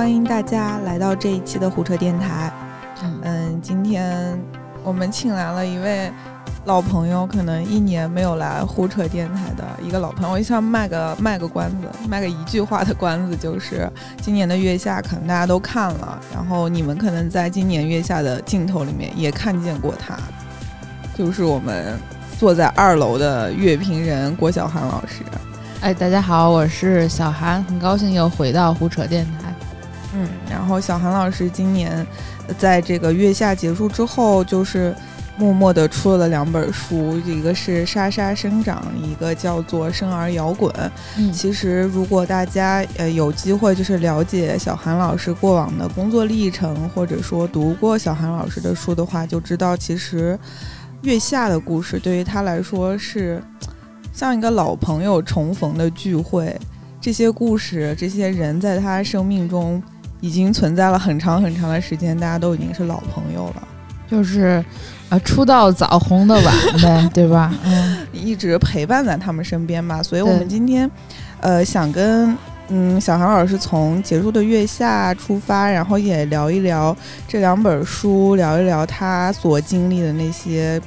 欢迎大家来到这一期的胡扯电台。嗯，今天我们请来了一位老朋友，可能一年没有来胡扯电台的一个老朋友。我想卖个卖个关子，卖个一句话的关子，就是今年的月下可能大家都看了，然后你们可能在今年月下的镜头里面也看见过他，就是我们坐在二楼的乐评人郭晓涵老师。哎，大家好，我是小韩，很高兴又回到胡扯电台。嗯，然后小韩老师今年在这个月下结束之后，就是默默的出了两本书，一个是《沙沙生长》，一个叫做《生而摇滚》。嗯，其实如果大家呃有机会就是了解小韩老师过往的工作历程，或者说读过小韩老师的书的话，就知道其实月下的故事对于他来说是。像一个老朋友重逢的聚会，这些故事、这些人在他生命中已经存在了很长很长的时间，大家都已经是老朋友了。就是，啊，出道早，红的晚呗，对吧？嗯，一直陪伴在他们身边吧。所以，我们今天，呃，想跟嗯小韩老师从结束的月下出发，然后也聊一聊这两本书，聊一聊他所经历的那些。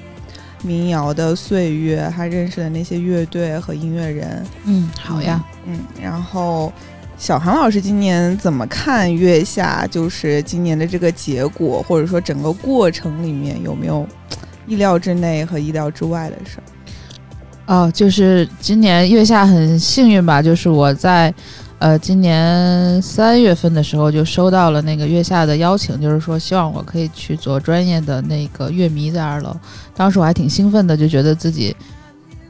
民谣的岁月，他认识的那些乐队和音乐人，嗯，好呀，嗯，然后小韩老师今年怎么看月下？就是今年的这个结果，或者说整个过程里面有没有意料之内和意料之外的事儿？哦，就是今年月下很幸运吧，就是我在。呃，今年三月份的时候就收到了那个月下的邀请，就是说希望我可以去做专业的那个乐迷在二楼。当时我还挺兴奋的，就觉得自己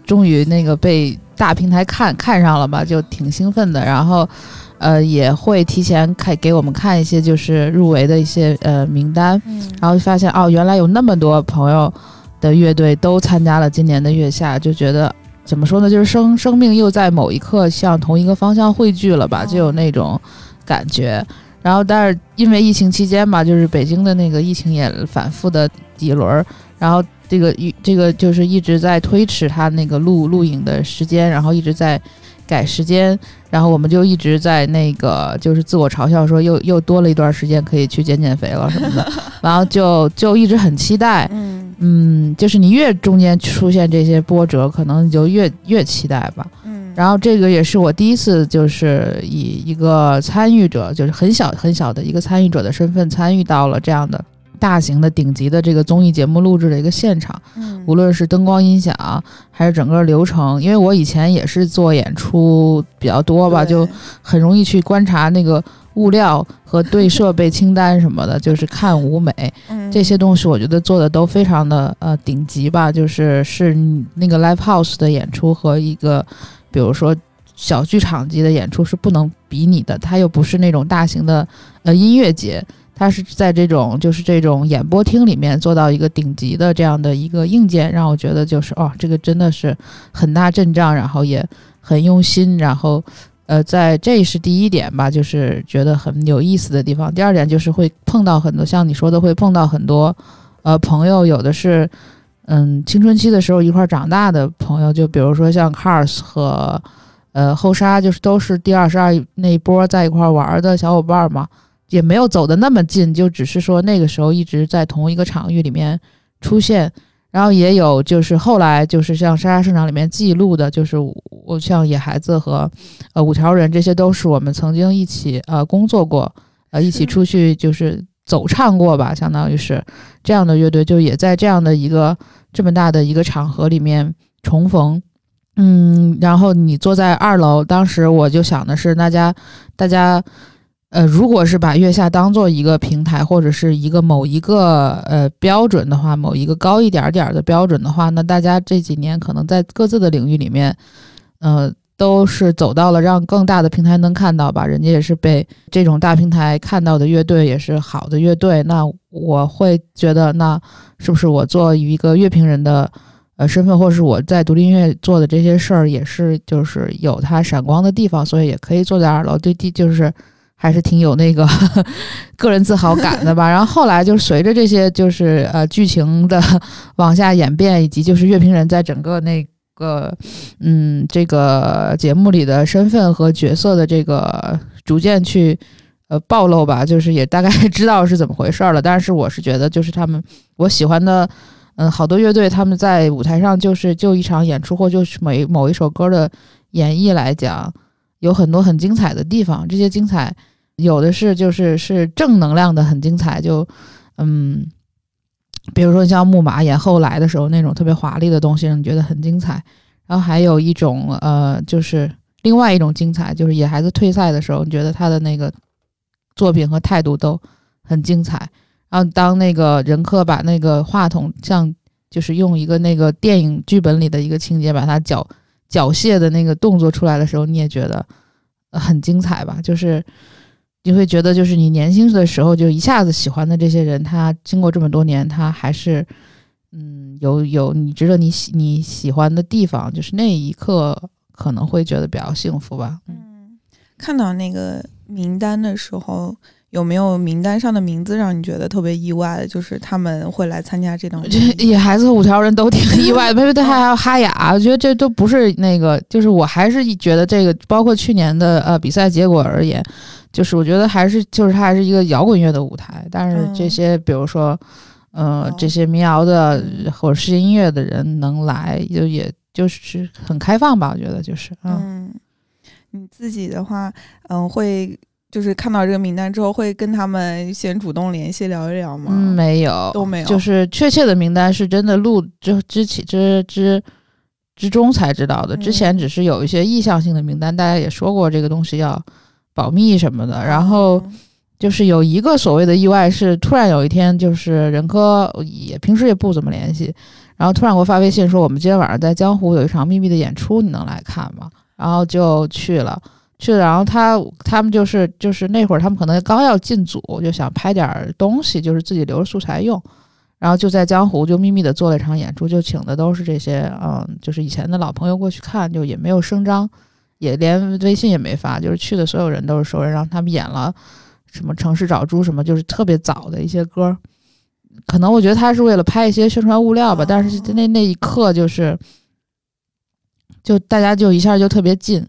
终于那个被大平台看看上了吧，就挺兴奋的。然后，呃，也会提前看给我们看一些就是入围的一些呃名单，然后发现哦，原来有那么多朋友的乐队都参加了今年的月下，就觉得。怎么说呢？就是生生命又在某一刻向同一个方向汇聚了吧，就有那种感觉。然后，但是因为疫情期间嘛，就是北京的那个疫情也反复的几轮，然后这个一这个就是一直在推迟他那个录录影的时间，然后一直在改时间，然后我们就一直在那个就是自我嘲笑说又又多了一段时间可以去减减肥了什么的，然后就就一直很期待。嗯，就是你越中间出现这些波折，可能你就越越期待吧。嗯，然后这个也是我第一次，就是以一个参与者，就是很小很小的一个参与者的身份参与到了这样的大型的顶级的这个综艺节目录制的一个现场。嗯，无论是灯光音响还是整个流程，因为我以前也是做演出比较多吧，就很容易去观察那个。物料和对设备清单什么的，就 是看舞美这些东西，我觉得做的都非常的呃顶级吧。就是是那个 live house 的演出和一个，比如说小剧场级的演出是不能比拟的。它又不是那种大型的呃音乐节，它是在这种就是这种演播厅里面做到一个顶级的这样的一个硬件，让我觉得就是哦，这个真的是很大阵仗，然后也很用心，然后。呃，在这是第一点吧，就是觉得很有意思的地方。第二点就是会碰到很多像你说的，会碰到很多呃朋友，有的是嗯青春期的时候一块长大的朋友，就比如说像 Cars 和呃后沙，就是都是第二十二那一波在一块玩的小伙伴嘛，也没有走的那么近，就只是说那个时候一直在同一个场域里面出现。然后也有，就是后来就是像《沙沙市场》里面记录的，就是我像野孩子和，呃五条人，这些都是我们曾经一起呃工作过，呃一起出去就是走唱过吧，相当于是这样的乐队，就也在这样的一个这么大的一个场合里面重逢，嗯，然后你坐在二楼，当时我就想的是大家，大家。呃，如果是把月下当做一个平台，或者是一个某一个呃标准的话，某一个高一点点的标准的话，那大家这几年可能在各自的领域里面，呃，都是走到了让更大的平台能看到吧。人家也是被这种大平台看到的乐队，也是好的乐队。那我会觉得，那是不是我做一个乐评人的呃身份，或者是我在独立音乐做的这些事儿，也是就是有它闪光的地方，所以也可以坐在二楼，对地就是。还是挺有那个 个人自豪感的吧。然后后来就随着这些就是呃剧情的 往下演变，以及就是乐评人在整个那个嗯这个节目里的身份和角色的这个逐渐去呃暴露吧，就是也大概 知道是怎么回事了。但是我是觉得，就是他们我喜欢的，嗯，好多乐队他们在舞台上就是就一场演出或就是每某一首歌的演绎来讲，有很多很精彩的地方。这些精彩有的是就是是正能量的，很精彩。就嗯，比如说像木马演后来的时候那种特别华丽的东西，让你觉得很精彩。然后还有一种呃，就是另外一种精彩，就是野孩子退赛的时候，你觉得他的那个作品和态度都很精彩。然后当那个任科把那个话筒像就是用一个那个电影剧本里的一个情节把它缴缴械的那个动作出来的时候，你也觉得很精彩吧？就是你会觉得，就是你年轻的时候就一下子喜欢的这些人，他经过这么多年，他还是。嗯，有有你值得你喜你喜欢的地方，就是那一刻可能会觉得比较幸福吧。嗯，看到那个名单的时候，有没有名单上的名字让你觉得特别意外的？就是他们会来参加这档，野孩子和五条人都挺意外的，因为还有哈雅，我觉得这都不是那个，就是我还是觉得这个，包括去年的呃比赛结果而言，就是我觉得还是就是它还是一个摇滚乐的舞台，但是这些比如说。呃，这些民谣的或者世界音乐的人能来，就也就是很开放吧，我觉得就是。嗯，你自己的话，嗯，会就是看到这个名单之后，会跟他们先主动联系聊一聊吗？嗯，没有，都没有。就是确切的名单是真的录之之前之之之中才知道的，之前只是有一些意向性的名单，大家也说过这个东西要保密什么的，然后。就是有一个所谓的意外，是突然有一天，就是任科也平时也不怎么联系，然后突然给我发微信说，我们今天晚上在江湖有一场秘密的演出，你能来看吗？然后就去了，去了，然后他他们就是就是那会儿他们可能刚要进组，就想拍点东西，就是自己留着素材用，然后就在江湖就秘密的做了一场演出，就请的都是这些嗯，就是以前的老朋友过去看，就也没有声张，也连微信也没发，就是去的所有人都是熟人，然后他们演了。什么城市找猪什么，就是特别早的一些歌，可能我觉得他是为了拍一些宣传物料吧。但是那那一刻就是，就大家就一下就特别近，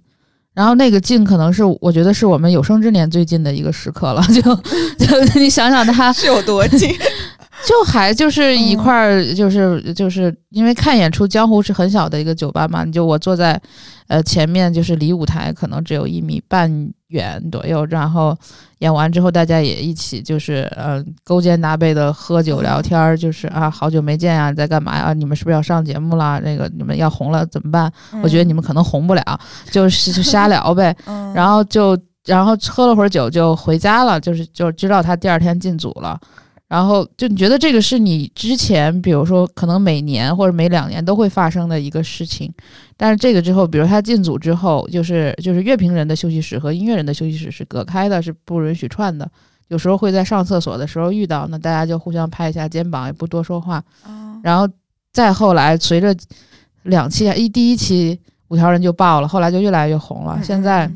然后那个近可能是我觉得是我们有生之年最近的一个时刻了。就 就你想想他是有多近，就还就是一块儿，就是就是因为看演出，江湖是很小的一个酒吧嘛，你就我坐在呃前面，就是离舞台可能只有一米半。远左右，然后演完之后，大家也一起就是呃勾肩搭背的喝酒聊天儿，就是啊好久没见啊，在干嘛呀？你们是不是要上节目了？那个你们要红了怎么办？我觉得你们可能红不了，就是就瞎聊呗。然后就然后喝了会儿酒就回家了，就是就知道他第二天进组了。然后就你觉得这个是你之前，比如说可能每年或者每两年都会发生的一个事情，但是这个之后，比如他进组之后，就是就是乐评人的休息室和音乐人的休息室是隔开的，是不允许串的。有时候会在上厕所的时候遇到，那大家就互相拍一下肩膀，也不多说话。然后再后来，随着两期一第一期五条人就爆了，后来就越来越红了。现在。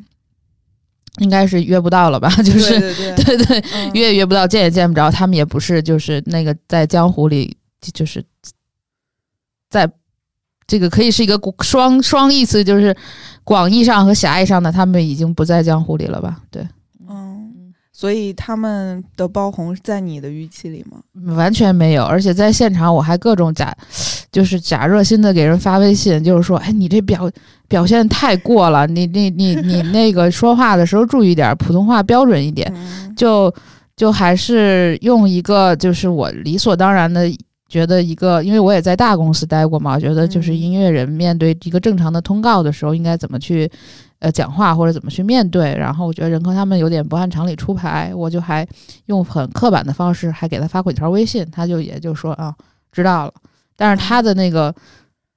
应该是约不到了吧？就是对对，约也约不到，见也见不着。他们也不是，就是那个在江湖里，就是在这个可以是一个双双意思，就是广义上和狭义上的，他们已经不在江湖里了吧？对。所以他们的爆红在你的预期里吗？完全没有，而且在现场我还各种假，就是假热心的给人发微信，就是说，哎，你这表表现太过了，你你你你那个说话的时候注意点，普通话标准一点，就就还是用一个就是我理所当然的觉得一个，因为我也在大公司待过嘛，我觉得就是音乐人面对一个正常的通告的时候应该怎么去。呃，讲话或者怎么去面对，然后我觉得任科他们有点不按常理出牌，我就还用很刻板的方式，还给他发过几条微信，他就也就说啊，知道了。但是他的那个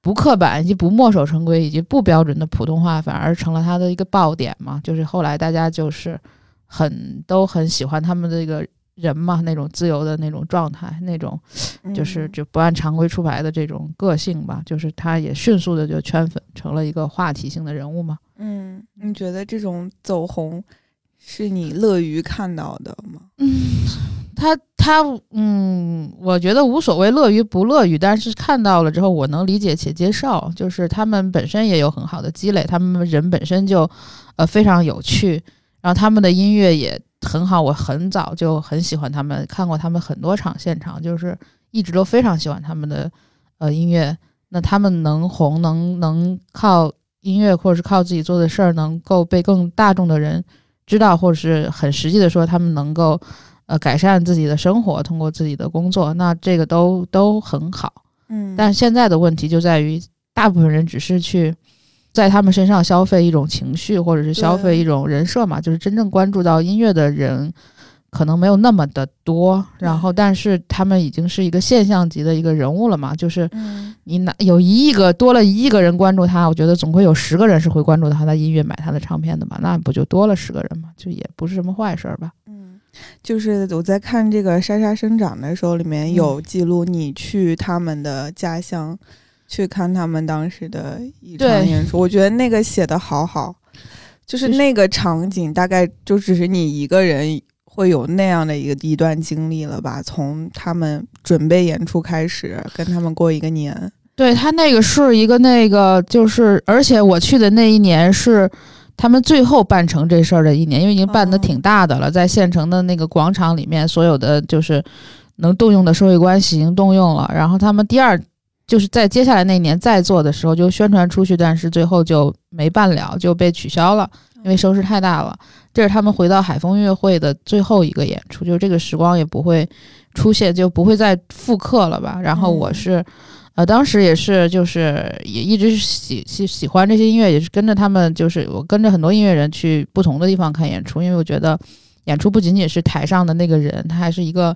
不刻板以及不墨守成规以及不标准的普通话，反而成了他的一个爆点嘛。就是后来大家就是很都很喜欢他们的这个人嘛，那种自由的那种状态，那种就是就不按常规出牌的这种个性吧。就是他也迅速的就圈粉，成了一个话题性的人物嘛。嗯，你觉得这种走红是你乐于看到的吗？嗯，他他嗯，我觉得无所谓乐于不乐于，但是看到了之后，我能理解且接受。就是他们本身也有很好的积累，他们人本身就呃非常有趣，然后他们的音乐也很好，我很早就很喜欢他们，看过他们很多场现场，就是一直都非常喜欢他们的呃音乐。那他们能红，能能靠音乐或者是靠自己做的事儿，能够被更大众的人知道，或者是很实际的说，他们能够呃改善自己的生活，通过自己的工作，那这个都都很好。嗯，但现在的问题就在于，大部分人只是去在他们身上消费一种情绪，或者是消费一种人设嘛，就是真正关注到音乐的人。可能没有那么的多，然后但是他们已经是一个现象级的一个人物了嘛，就是你哪有一亿个多了一亿个人关注他，我觉得总会有十个人是会关注他的音乐、买他的唱片的嘛，那不就多了十个人嘛，就也不是什么坏事儿吧。嗯，就是我在看这个《莎莎生长》的时候，里面有记录你去他们的家乡去看他们当时的一场演出，我觉得那个写的好好，就是那个场景大概就只是你一个人。会有那样的一个一段经历了吧？从他们准备演出开始，跟他们过一个年。对他那个是一个那个，就是而且我去的那一年是他们最后办成这事儿的一年，因为已经办的挺大的了，在县城的那个广场里面，所有的就是能动用的社会关系已经动用了。然后他们第二就是在接下来那一年再做的时候就宣传出去，但是最后就没办了，就被取消了，因为声势太大了。这是他们回到海风音乐会的最后一个演出，就是这个时光也不会出现，就不会再复刻了吧。然后我是，呃，当时也是，就是也一直喜喜喜欢这些音乐，也是跟着他们，就是我跟着很多音乐人去不同的地方看演出，因为我觉得演出不仅仅是台上的那个人，他还是一个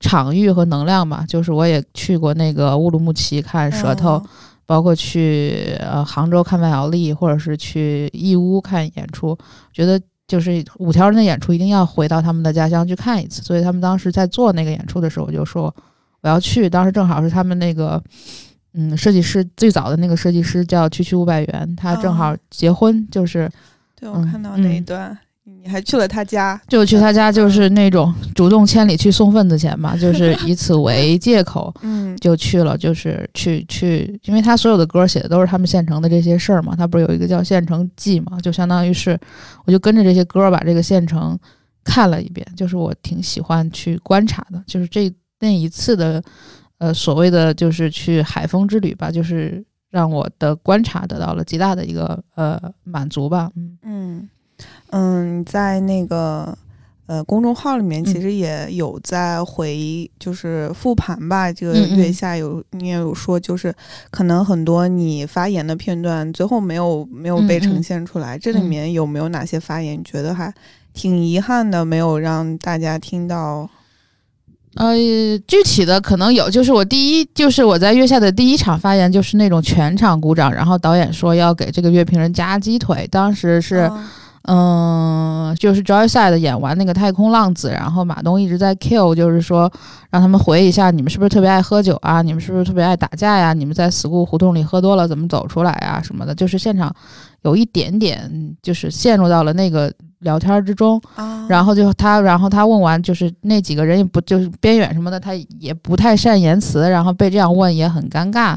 场域和能量吧。就是我也去过那个乌鲁木齐看舌头，包括去呃杭州看万晓利，或者是去义乌看演出，觉得。就是五条人的演出一定要回到他们的家乡去看一次，所以他们当时在做那个演出的时候，我就说我要去。当时正好是他们那个，嗯，设计师最早的那个设计师叫区区五百元，他正好结婚，就是对我看到那一段。你还去了他家，就去他家，就是那种主动千里去送份子钱嘛，就是 以此为借口，嗯，就去了，就是去去，因为他所有的歌写的都是他们县城的这些事儿嘛，他不是有一个叫《县城记》嘛，就相当于是，我就跟着这些歌把这个县城看了一遍，就是我挺喜欢去观察的，就是这那一次的，呃，所谓的就是去海风之旅吧，就是让我的观察得到了极大的一个呃满足吧，嗯。嗯。嗯，在那个呃公众号里面，其实也有在回，就是复盘吧。这个月下有你也有说，就是可能很多你发言的片段最后没有没有被呈现出来。这里面有没有哪些发言，你觉得还挺遗憾的，没有让大家听到？呃，具体的可能有，就是我第一，就是我在月下的第一场发言，就是那种全场鼓掌，然后导演说要给这个乐评人加鸡腿，当时是。嗯，就是 Joyside 演完那个太空浪子，然后马东一直在 kill，就是说让他们回忆一下，你们是不是特别爱喝酒啊？你们是不是特别爱打架呀？你们在 school 胡同里喝多了怎么走出来啊？什么的，就是现场有一点点就是陷入到了那个。聊天之中，然后就他，然后他问完，就是那几个人也不就是边远什么的，他也不太善言辞，然后被这样问也很尴尬，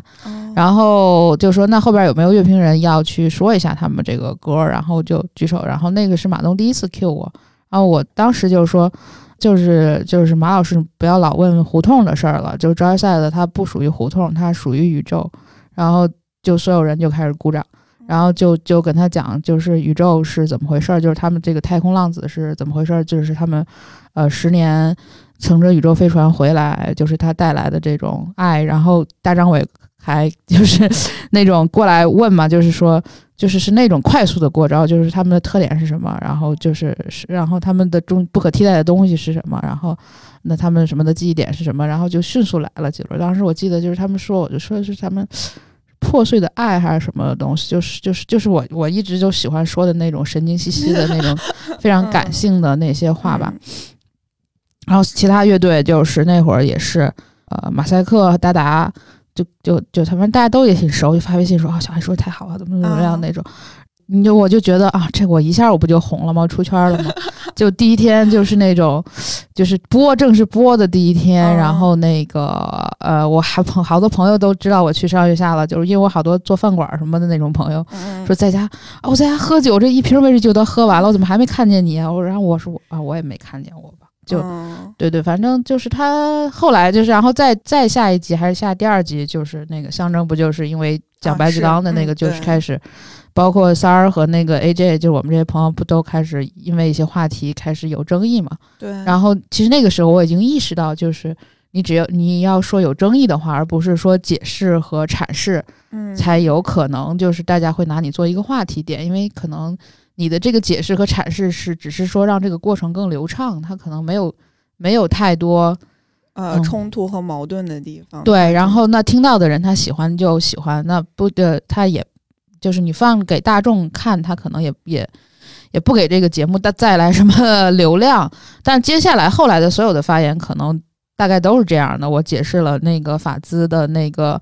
然后就说那后边有没有乐评人要去说一下他们这个歌，然后就举手，然后那个是马东第一次 Q 我，然后我当时就说，就是就是马老师不要老问胡同的事儿了，就招赛的他不属于胡同，他属于宇宙，然后就所有人就开始鼓掌。然后就就跟他讲，就是宇宙是怎么回事儿，就是他们这个太空浪子是怎么回事儿，就是他们，呃，十年乘着宇宙飞船回来，就是他带来的这种爱。然后大张伟还就是那种过来问嘛，就是说，就是是那种快速的过招，就是他们的特点是什么，然后就是是，然后他们的中不可替代的东西是什么，然后那他们什么的记忆点是什么，然后就迅速来了几轮。当时我记得就是他们说，我就说的是他们。破碎的爱还是什么东西？就是就是就是我我一直就喜欢说的那种神经兮兮的那种 非常感性的那些话吧。然后其他乐队就是那会儿也是，呃，马赛克、达达，就就就他们大家都也挺熟，就发微信说啊，小孩说的太好了，怎么怎么样那种。你就我就觉得啊，这我一下我不就红了吗？出圈了吗？就第一天就是那种，就是播正式播的第一天，然后那个呃，我还朋好多朋友都知道我去上月下了，就是因为我好多做饭馆什么的那种朋友，说在家啊，我在家喝酒，这一瓶威士忌都喝完了，我怎么还没看见你啊？我然后我说啊，我也没看见我吧，就对对，反正就是他后来就是，然后再再下一集还是下第二集，就是那个象征不就是因为讲白举纲的那个就是开始。包括三儿和那个 AJ，就是我们这些朋友，不都开始因为一些话题开始有争议嘛？对。然后其实那个时候我已经意识到，就是你只要你要说有争议的话，而不是说解释和阐释，嗯，才有可能就是大家会拿你做一个话题点，因为可能你的这个解释和阐释是只是说让这个过程更流畅，它可能没有没有太多呃冲突和矛盾的地方。对。然后那听到的人他喜欢就喜欢，那不的他也。就是你放给大众看，他可能也也也不给这个节目带再来什么流量。但接下来后来的所有的发言，可能大概都是这样的。我解释了那个法兹的那个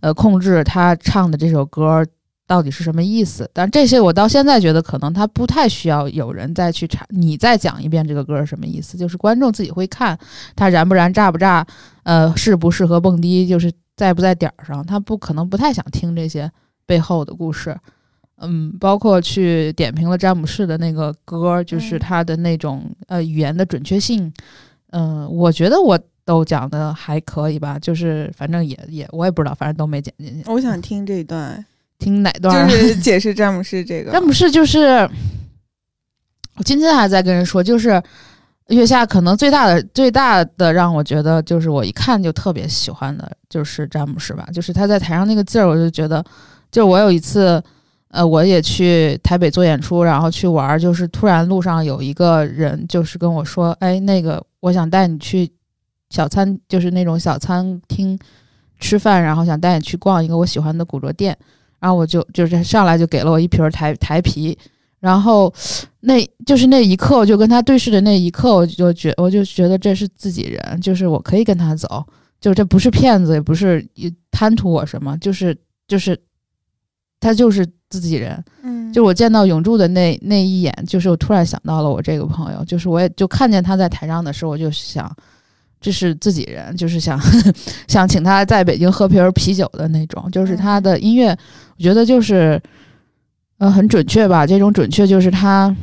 呃控制他唱的这首歌到底是什么意思。但这些我到现在觉得，可能他不太需要有人再去查，你再讲一遍这个歌是什么意思。就是观众自己会看，他燃不燃、炸不炸，呃，适不适合蹦迪，就是在不在点儿上，他不可能不太想听这些。背后的故事，嗯，包括去点评了詹姆士的那个歌，就是他的那种呃语言的准确性，嗯，我觉得我都讲的还可以吧，就是反正也也我也不知道，反正都没剪进去。我想听这一段，听哪段？就 是解释詹姆士这个。詹姆士就是，我今天还在跟人说，就是月下可能最大的最大的让我觉得就是我一看就特别喜欢的就是詹姆士吧，就是他在台上那个劲儿，我就觉得。就我有一次，呃，我也去台北做演出，然后去玩，就是突然路上有一个人，就是跟我说，哎，那个我想带你去小餐，就是那种小餐厅吃饭，然后想带你去逛一个我喜欢的古着店，然后我就就是上来就给了我一瓶台台啤，然后那就是那一刻，我就跟他对视的那一刻，我就觉我就觉得这是自己人，就是我可以跟他走，就这不是骗子，也不是贪图我什么，就是就是。他就是自己人，嗯，就我见到永柱的那那一眼，就是我突然想到了我这个朋友，就是我也就看见他在台上的时候，我就想，这是自己人，就是想 想请他在北京喝瓶啤酒的那种，就是他的音乐，我觉得就是呃很准确吧，这种准确就是他，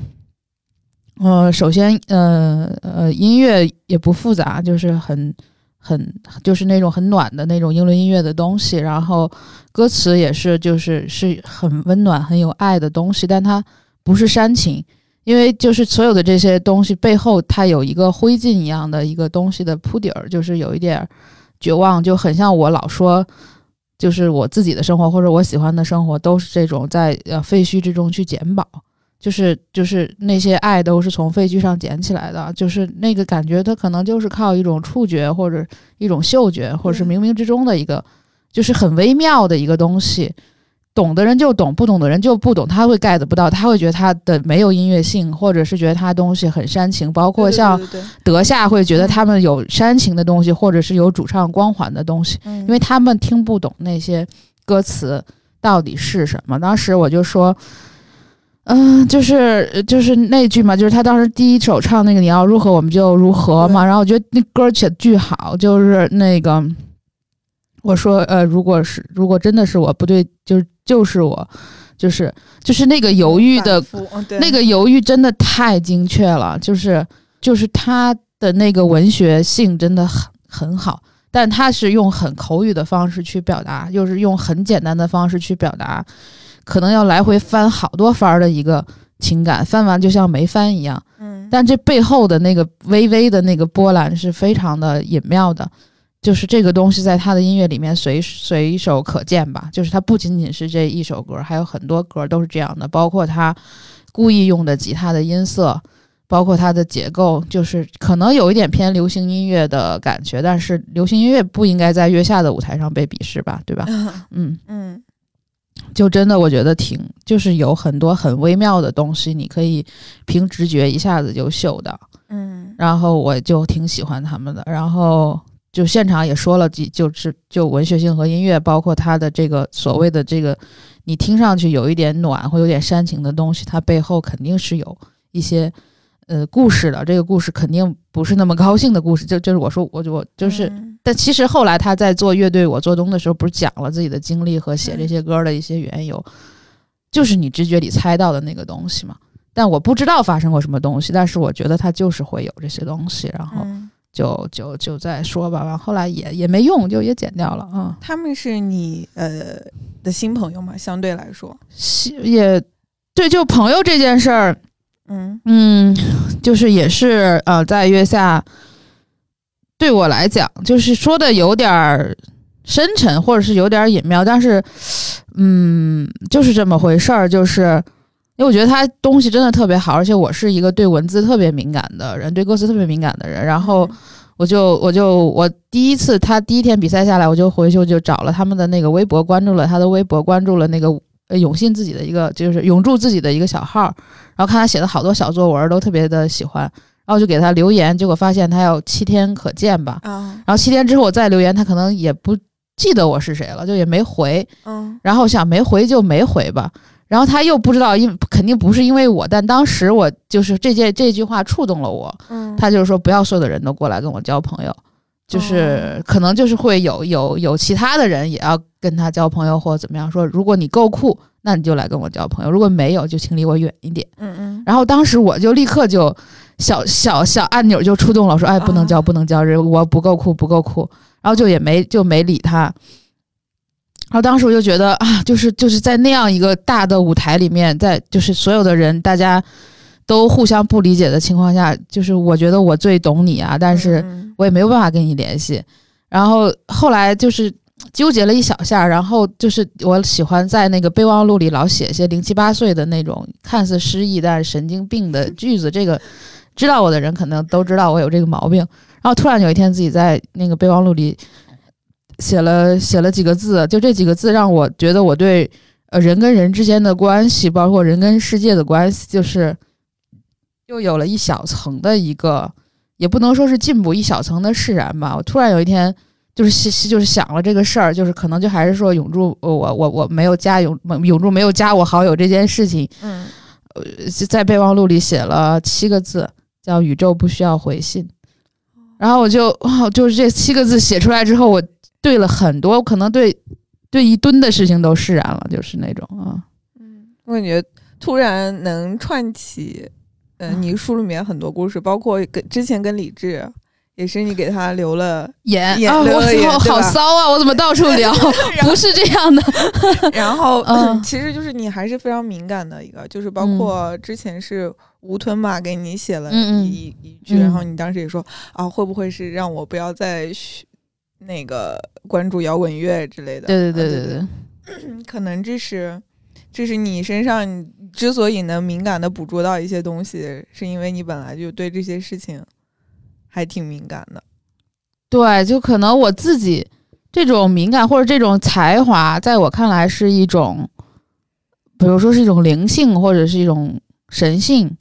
呃，首先呃呃音乐也不复杂，就是很。很就是那种很暖的那种英伦音乐的东西，然后歌词也是就是是很温暖很有爱的东西，但它不是煽情，因为就是所有的这些东西背后它有一个灰烬一样的一个东西的铺底儿，就是有一点绝望，就很像我老说，就是我自己的生活或者我喜欢的生活都是这种在呃废墟之中去捡宝。就是就是那些爱都是从废墟上捡起来的，就是那个感觉，它可能就是靠一种触觉或者一种嗅觉，或者是冥冥之中的一个，就是很微妙的一个东西。懂的人就懂，不懂的人就不懂，他会 get 不到，他会觉得他的没有音乐性，或者是觉得他东西很煽情。包括像德夏会觉得他们有煽情的东西，或者是有主唱光环的东西，因为他们听不懂那些歌词到底是什么。当时我就说。嗯，就是就是那句嘛，就是他当时第一首唱那个你要如何我们就如何嘛，然后我觉得那歌写的巨好，就是那个我说呃，如果是如果真的是我不对，就是就是我，就是就是那个犹豫的那个犹豫真的太精确了，就是就是他的那个文学性真的很很好，但他是用很口语的方式去表达，又是用很简单的方式去表达。可能要来回翻好多番的一个情感，翻完就像没翻一样。嗯，但这背后的那个微微的那个波澜是非常的隐妙的，就是这个东西在他的音乐里面随随手可见吧。就是他不仅仅是这一首歌，还有很多歌都是这样的，包括他故意用的吉他的音色，包括它的结构，就是可能有一点偏流行音乐的感觉，但是流行音乐不应该在月下的舞台上被鄙视吧？对吧？嗯嗯。就真的，我觉得挺，就是有很多很微妙的东西，你可以凭直觉一下子就嗅到，嗯，然后我就挺喜欢他们的，然后就现场也说了几，就是就文学性和音乐，包括他的这个所谓的这个，你听上去有一点暖或有点煽情的东西，它背后肯定是有一些呃故事的，这个故事肯定不是那么高兴的故事。就就是我说，我就我就是，但其实后来他在做乐队我做东的时候，不是讲了自己的经历和写这些歌的一些缘由，就是你直觉里猜到的那个东西嘛。但我不知道发生过什么东西，但是我觉得他就是会有这些东西，然后就就就再说吧。完后来也也没用，就也剪掉了啊。他们是你呃的新朋友嘛？相对来说，也对，就朋友这件事儿，嗯嗯，就是也是呃，在月下对我来讲，就是说的有点儿深沉，或者是有点隐妙，但是嗯，就是这么回事儿，就是。因为我觉得他东西真的特别好，而且我是一个对文字特别敏感的人，对歌词特别敏感的人。然后我就我就我第一次他第一天比赛下来，我就回去就找了他们的那个微博，关注了他的微博，关注了那个呃永信自己的一个就是永驻自己的一个小号，然后看他写的好多小作文，都特别的喜欢，然后就给他留言，结果发现他要七天可见吧，然后七天之后我再留言，他可能也不记得我是谁了，就也没回，嗯，然后想没回就没回吧。然后他又不知道，因肯定不是因为我，但当时我就是这件这句话触动了我。嗯，他就是说不要所有的人都过来跟我交朋友，就是可能就是会有有有其他的人也要跟他交朋友或者怎么样。说如果你够酷，那你就来跟我交朋友；如果没有，就请离我远一点。嗯嗯。然后当时我就立刻就小小小按钮就触动了，说哎不能交不能交人，我不够酷不够酷。然后就也没就没理他。然后当时我就觉得啊，就是就是在那样一个大的舞台里面，在就是所有的人大家都互相不理解的情况下，就是我觉得我最懂你啊，但是我也没有办法跟你联系。然后后来就是纠结了一小下，然后就是我喜欢在那个备忘录里老写些零七八碎的那种看似失忆但是神经病的句子。这个知道我的人可能都知道我有这个毛病。然后突然有一天自己在那个备忘录里。写了写了几个字，就这几个字让我觉得我对呃人跟人之间的关系，包括人跟世界的关系，就是又有了一小层的一个，也不能说是进步，一小层的释然吧。我突然有一天就是就是想了这个事儿，就是可能就还是说永驻我我我没有加永永驻没有加我好友这件事情，嗯，在备忘录里写了七个字，叫宇宙不需要回信。然后我就哇，就是这七个字写出来之后，我。对了很多，可能对对一吨的事情都释然了，就是那种啊。嗯，我感觉突然能串起，嗯，你书里面很多故事，包括跟之前跟李志，也是你给他留了言，言我好骚啊！我怎么到处聊？不是这样的。然后，嗯，其实就是你还是非常敏感的一个，就是包括之前是吴吞嘛给你写了一一句，然后你当时也说啊，会不会是让我不要再。那个关注摇滚乐之类的，对对对对对，可能这是，这是你身上之所以能敏感的捕捉到一些东西，是因为你本来就对这些事情还挺敏感的。对，就可能我自己这种敏感或者这种才华，在我看来是一种，比如说是一种灵性或者是一种神性。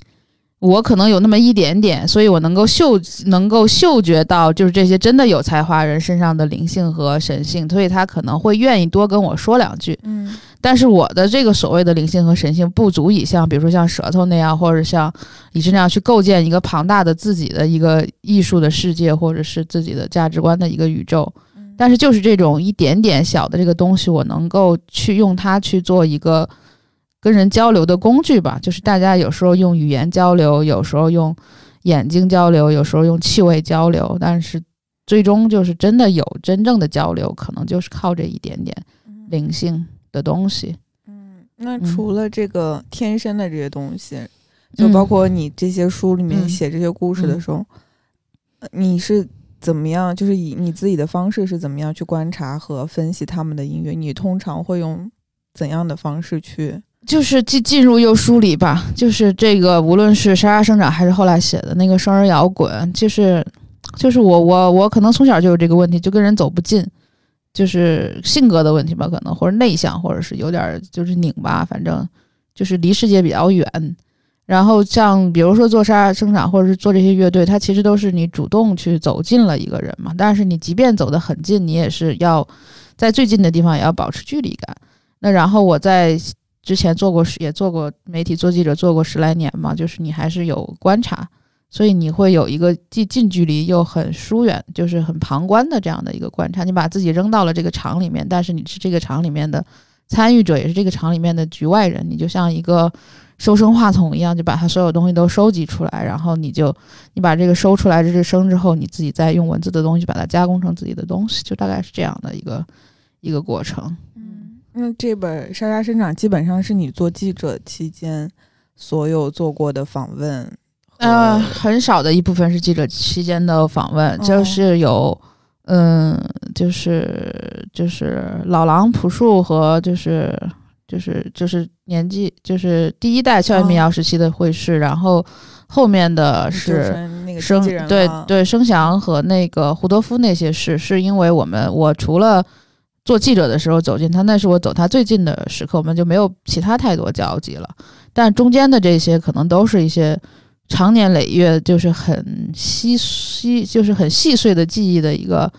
我可能有那么一点点，所以我能够嗅能够嗅觉到，就是这些真的有才华人身上的灵性和神性，所以他可能会愿意多跟我说两句。嗯，但是我的这个所谓的灵性和神性不足以像，比如说像舌头那样，或者像李志那样去构建一个庞大的自己的一个艺术的世界，或者是自己的价值观的一个宇宙。但是就是这种一点点小的这个东西，我能够去用它去做一个。跟人交流的工具吧，就是大家有时候用语言交流，有时候用眼睛交流，有时候用气味交流，但是最终就是真的有真正的交流，可能就是靠这一点点灵性的东西。嗯，那除了这个天生的这些东西，就包括你这些书里面写这些故事的时候，你是怎么样？就是以你自己的方式是怎么样去观察和分析他们的音乐？你通常会用怎样的方式去？就是进进入又梳理吧，就是这个，无论是沙沙生长，还是后来写的那个生人摇滚，就是，就是我我我可能从小就有这个问题，就跟人走不近，就是性格的问题吧，可能或者内向，或者是有点就是拧巴，反正就是离世界比较远。然后像比如说做沙沙生长，或者是做这些乐队，它其实都是你主动去走近了一个人嘛。但是你即便走得很近，你也是要在最近的地方也要保持距离感。那然后我在。之前做过也做过媒体做记者做过十来年嘛，就是你还是有观察，所以你会有一个既近距离又很疏远，就是很旁观的这样的一个观察。你把自己扔到了这个场里面，但是你是这个场里面的参与者，也是这个场里面的局外人，你就像一个。收声话筒一样，就把它所有东西都收集出来，然后你就你把这个收出来这是声之后，你自己再用文字的东西把它加工成自己的东西，就大概是这样的一个一个过程。嗯，那这本《沙沙生长》基本上是你做记者期间所有做过的访问，呃，很少的一部分是记者期间的访问，就是有，嗯，就是就是老狼朴树和就是。就是就是年纪就是第一代校园民谣时期的会是，然后后面的是生对对生祥和那个胡德夫那些事是因为我们我除了做记者的时候走近他，那是我走他最近的时刻，我们就没有其他太多交集了。但中间的这些可能都是一些长年累月就是很细细就是很细碎的记忆的一个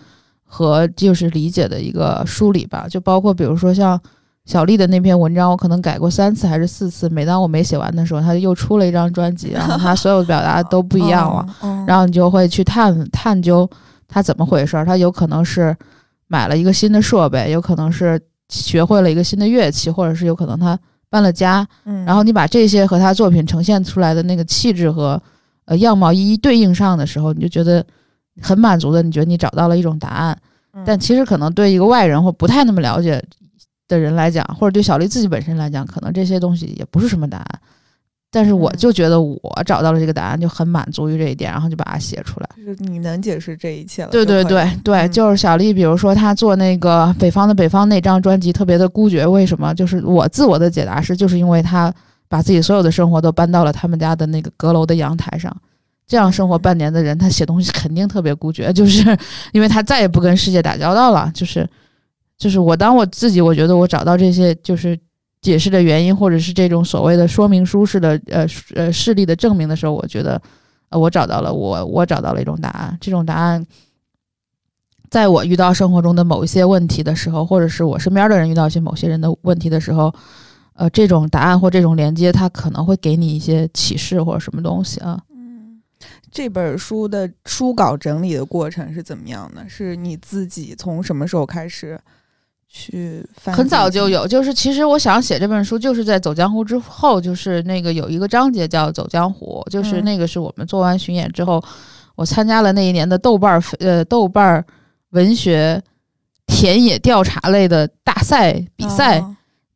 和就是理解的一个梳理吧，就包括比如说像。小丽的那篇文章，我可能改过三次还是四次。每当我没写完的时候，他又出了一张专辑，然后 他所有的表达都不一样了。然后你就会去探探究他怎么回事儿。他有可能是买了一个新的设备，有可能是学会了一个新的乐器，或者是有可能他搬了家。然后你把这些和他作品呈现出来的那个气质和呃样貌一一对应上的时候，你就觉得很满足的。你觉得你找到了一种答案。但其实可能对一个外人或不太那么了解。的人来讲，或者对小丽自己本身来讲，可能这些东西也不是什么答案，但是我就觉得我找到了这个答案，就很满足于这一点，然后就把它写出来。就是你能解释这一切了。对对对对，就是小丽，比如说她做那个《北方的北方》那张专辑特别的孤绝，为什么？就是我自我的解答是，就是因为她把自己所有的生活都搬到了他们家的那个阁楼的阳台上，这样生活半年的人，他写东西肯定特别孤绝，就是 因为他再也不跟世界打交道了，就是。就是我当我自己，我觉得我找到这些就是解释的原因，或者是这种所谓的说明书式的呃呃事例的证明的时候，我觉得呃我找到了我我找到了一种答案。这种答案，在我遇到生活中的某一些问题的时候，或者是我身边的人遇到一些某些人的问题的时候，呃，这种答案或这种连接，它可能会给你一些启示或者什么东西啊。嗯，这本书的书稿整理的过程是怎么样的？是你自己从什么时候开始？去很早就有，就是其实我想写这本书，就是在走江湖之后，就是那个有一个章节叫走江湖，就是那个是我们做完巡演之后，我参加了那一年的豆瓣儿呃豆瓣儿文学田野调查类的大赛比赛，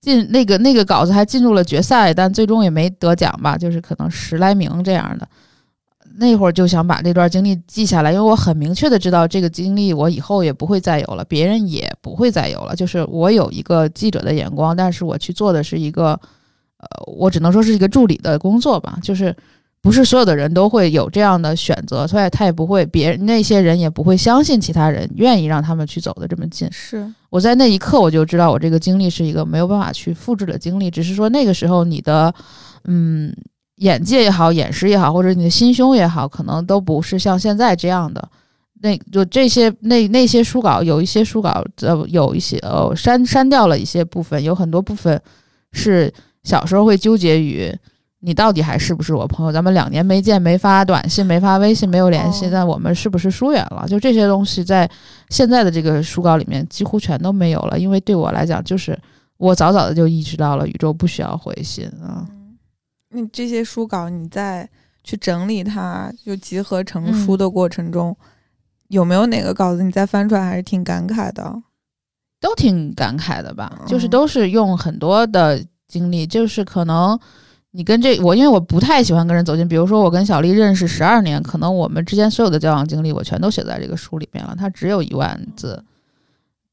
进那个那个稿子还进入了决赛，但最终也没得奖吧，就是可能十来名这样的。那会儿就想把这段经历记下来，因为我很明确的知道这个经历我以后也不会再有了，别人也不会再有了。就是我有一个记者的眼光，但是我去做的是一个，呃，我只能说是一个助理的工作吧。就是不是所有的人都会有这样的选择，所以他也不会，别人那些人也不会相信其他人愿意让他们去走的这么近。是我在那一刻我就知道我这个经历是一个没有办法去复制的经历，只是说那个时候你的，嗯。眼界也好，眼识也好，或者你的心胸也好，可能都不是像现在这样的。那就这些那那些书稿，有一些书稿呃有一些呃删删掉了一些部分，有很多部分是小时候会纠结于你到底还是不是我朋友？咱们两年没见，没发短信，没发微信，没有联系，但我们是不是疏远了？就这些东西在现在的这个书稿里面几乎全都没有了，因为对我来讲，就是我早早的就意识到了宇宙不需要回信啊。那这些书稿，你在去整理它，就集合成书的过程中，有没有哪个稿子你再翻出来还是挺感慨的？都挺感慨的吧，就是都是用很多的经历，就是可能你跟这我，因为我不太喜欢跟人走近，比如说我跟小丽认识十二年，可能我们之间所有的交往经历，我全都写在这个书里面了。它只有一万字，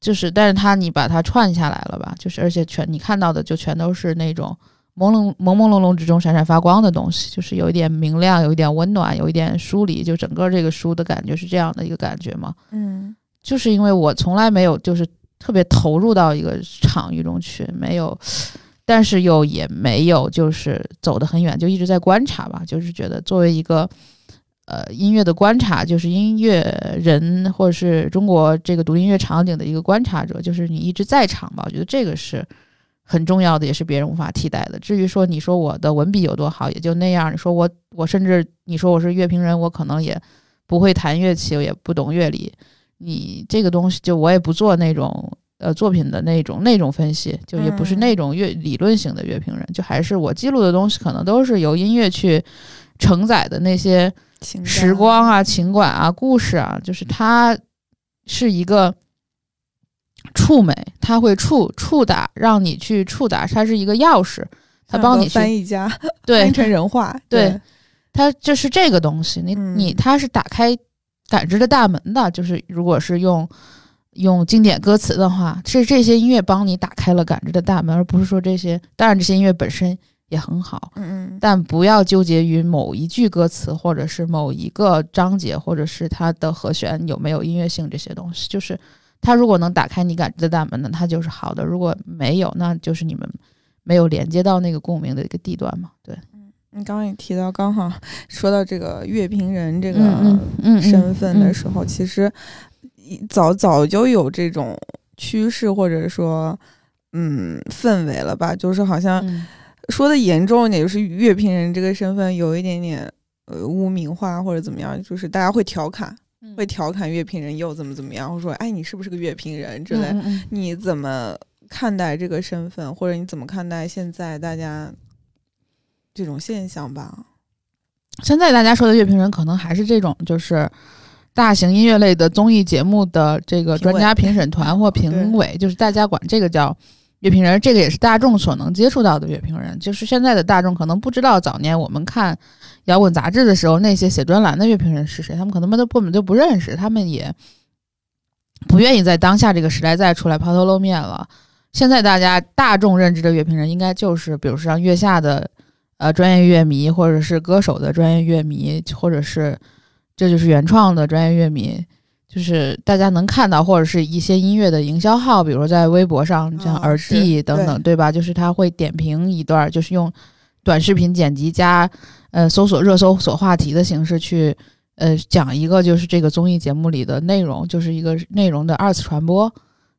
就是，但是它你把它串下来了吧，就是而且全你看到的就全都是那种。朦胧朦朦胧胧之中闪闪发光的东西，就是有一点明亮，有一点温暖，有一点疏离，就整个这个书的感觉是这样的一个感觉嘛。嗯，就是因为我从来没有就是特别投入到一个场域中去，没有，但是又也没有就是走得很远，就一直在观察吧。就是觉得作为一个呃音乐的观察，就是音乐人或者是中国这个独立音乐场景的一个观察者，就是你一直在场吧。我觉得这个是。很重要的，也是别人无法替代的。至于说你说我的文笔有多好，也就那样。你说我我甚至你说我是乐评人，我可能也不会弹乐器，我也不懂乐理。你这个东西就我也不做那种呃作品的那种那种分析，就也不是那种乐理论型的乐评人，就还是我记录的东西可能都是由音乐去承载的那些时光啊、情感啊、故事啊，就是它是一个。触媒，它会触触达，让你去触达，它是一个钥匙，它帮你翻译家 对，翻成人话，对，它就是这个东西，你你它是打开感知的大门的，就是如果是用用经典歌词的话，是这些音乐帮你打开了感知的大门，而不是说这些，当然这些音乐本身也很好，嗯嗯，但不要纠结于某一句歌词，或者是某一个章节，或者是它的和弦有没有音乐性这些东西，就是。它如果能打开你感知的大门，呢，他就是好的；如果没有，那就是你们没有连接到那个共鸣的一个地段嘛。对，嗯，你刚刚也提到，刚好 说到这个乐评人这个身份的时候，其实早早就有这种趋势，或者说，嗯，氛围了吧？就是好像说的严重一点，就是乐评人这个身份有一点点呃污名化或者怎么样，就是大家会调侃。会调侃乐评人又怎么怎么样，或说哎你是不是个乐评人之类？你怎么看待这个身份，或者你怎么看待现在大家这种现象吧？现在大家说的乐评人，可能还是这种就是大型音乐类的综艺节目的这个专家评审团或评委，就是大家管这个叫乐评人。这个也是大众所能接触到的乐评人。就是现在的大众可能不知道，早年我们看。摇滚杂志的时候，那些写专栏的乐评人是谁？他们可能都根本就不认识，他们也不愿意在当下这个时代再出来抛头露面了。现在大家大众认知的乐评人，应该就是比如说像月下的呃专业乐迷，或者是歌手的专业乐迷，或者是这就是原创的专业乐迷，就是大家能看到或者是一些音乐的营销号，比如说在微博上像耳帝等等，对吧？就是他会点评一段，就是用短视频剪辑加。呃，搜索热搜索话题的形式去，呃，讲一个就是这个综艺节目里的内容，就是一个内容的二次传播。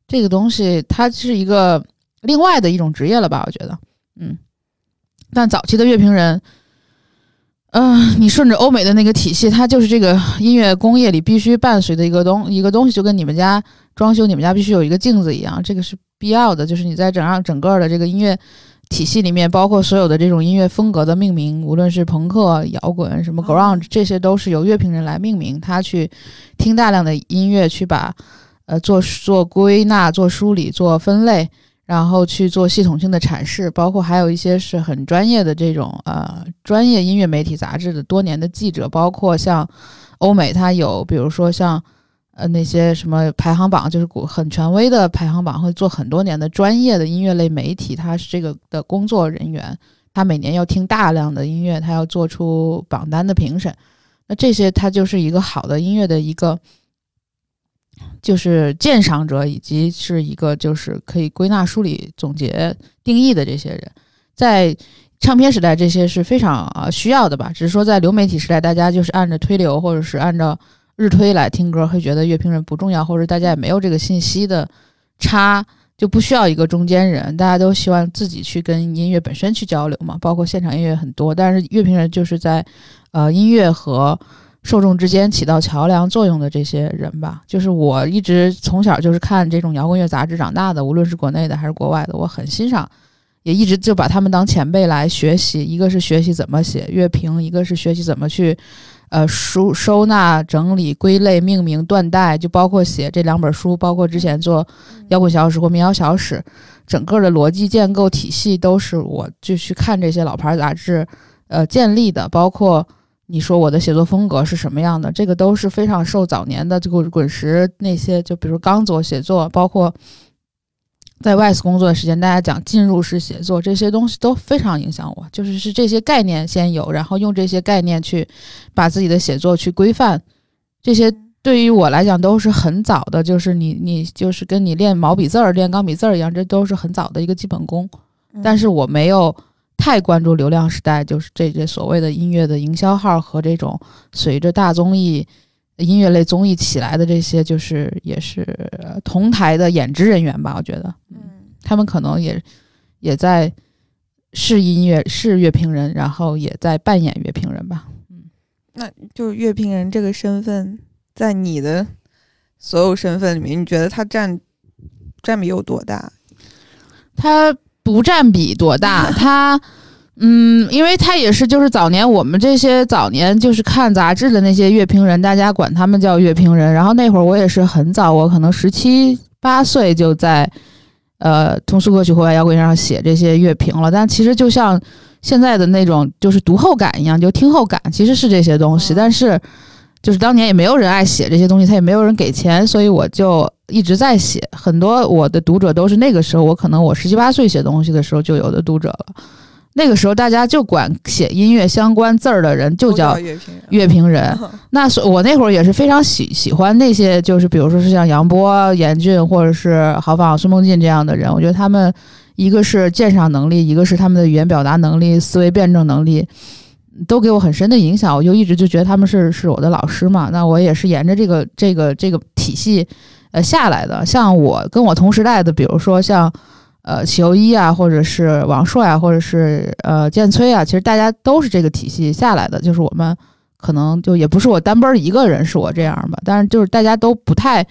这个东西它是一个另外的一种职业了吧？我觉得，嗯。但早期的乐评人，嗯，你顺着欧美的那个体系，它就是这个音乐工业里必须伴随的一个东一个东西，就跟你们家装修，你们家必须有一个镜子一样，这个是必要的。就是你在整让整个的这个音乐。体系里面包括所有的这种音乐风格的命名，无论是朋克、摇滚、什么 grunge，这些都是由乐评人来命名。他去听大量的音乐，去把呃做做归纳、做梳理、做分类，然后去做系统性的阐释。包括还有一些是很专业的这种呃专业音乐媒体杂志的多年的记者，包括像欧美，他有比如说像。呃，那些什么排行榜，就是股很权威的排行榜，会做很多年的专业的音乐类媒体，他是这个的工作人员，他每年要听大量的音乐，他要做出榜单的评审，那这些他就是一个好的音乐的一个，就是鉴赏者，以及是一个就是可以归纳、梳理、总结、定义的这些人，在唱片时代，这些是非常啊需要的吧？只是说在流媒体时代，大家就是按着推流，或者是按照。日推来听歌，会觉得乐评人不重要，或者大家也没有这个信息的差，就不需要一个中间人。大家都希望自己去跟音乐本身去交流嘛，包括现场音乐很多，但是乐评人就是在呃音乐和受众之间起到桥梁作用的这些人吧。就是我一直从小就是看这种摇滚乐杂志长大的，无论是国内的还是国外的，我很欣赏，也一直就把他们当前辈来学习。一个是学习怎么写乐评，一个是学习怎么去。呃，收收纳、整理、归类、命名、断代，就包括写这两本书，包括之前做摇滚小史或民谣小史，整个的逻辑建构体系都是我就去看这些老牌杂志，呃，建立的。包括你说我的写作风格是什么样的，这个都是非常受早年的这个滚石那些，就比如刚做写作，包括。在外司工作的时间，大家讲进入式写作这些东西都非常影响我。就是是这些概念先有，然后用这些概念去把自己的写作去规范。这些对于我来讲都是很早的，就是你你就是跟你练毛笔字儿、练钢笔字儿一样，这都是很早的一个基本功。但是我没有太关注流量时代，就是这些所谓的音乐的营销号和这种随着大综艺。音乐类综艺起来的这些，就是也是同台的演职人员吧，我觉得，嗯，他们可能也也在是音乐是乐评人，然后也在扮演乐评人吧。嗯，那就是乐评人这个身份，在你的所有身份里面，你觉得他占占比有多大？他不占比多大，他。嗯，因为他也是，就是早年我们这些早年就是看杂志的那些乐评人，大家管他们叫乐评人。然后那会儿我也是很早，我可能十七八岁就在呃通俗歌曲户外摇滚上写这些乐评了。但其实就像现在的那种就是读后感一样，就听后感其实是这些东西。但是就是当年也没有人爱写这些东西，他也没有人给钱，所以我就一直在写。很多我的读者都是那个时候，我可能我十七八岁写东西的时候就有的读者了。那个时候，大家就管写音乐相关字儿的人就叫乐评人。那是我那会儿也是非常喜喜欢那些，就是比如说是像杨波、严俊，或者是豪放、孙梦进这样的人。我觉得他们一个是鉴赏能力，一个是他们的语言表达能力、思维辩证能力，都给我很深的影响。我就一直就觉得他们是是我的老师嘛。那我也是沿着这个这个这个体系呃下来的。像我跟我同时代的，比如说像。呃，齐欧一啊，或者是王朔呀，或者是呃建崔啊，其实大家都是这个体系下来的。就是我们可能就也不是我单奔一个人，是我这样吧。但是就是大家都不太，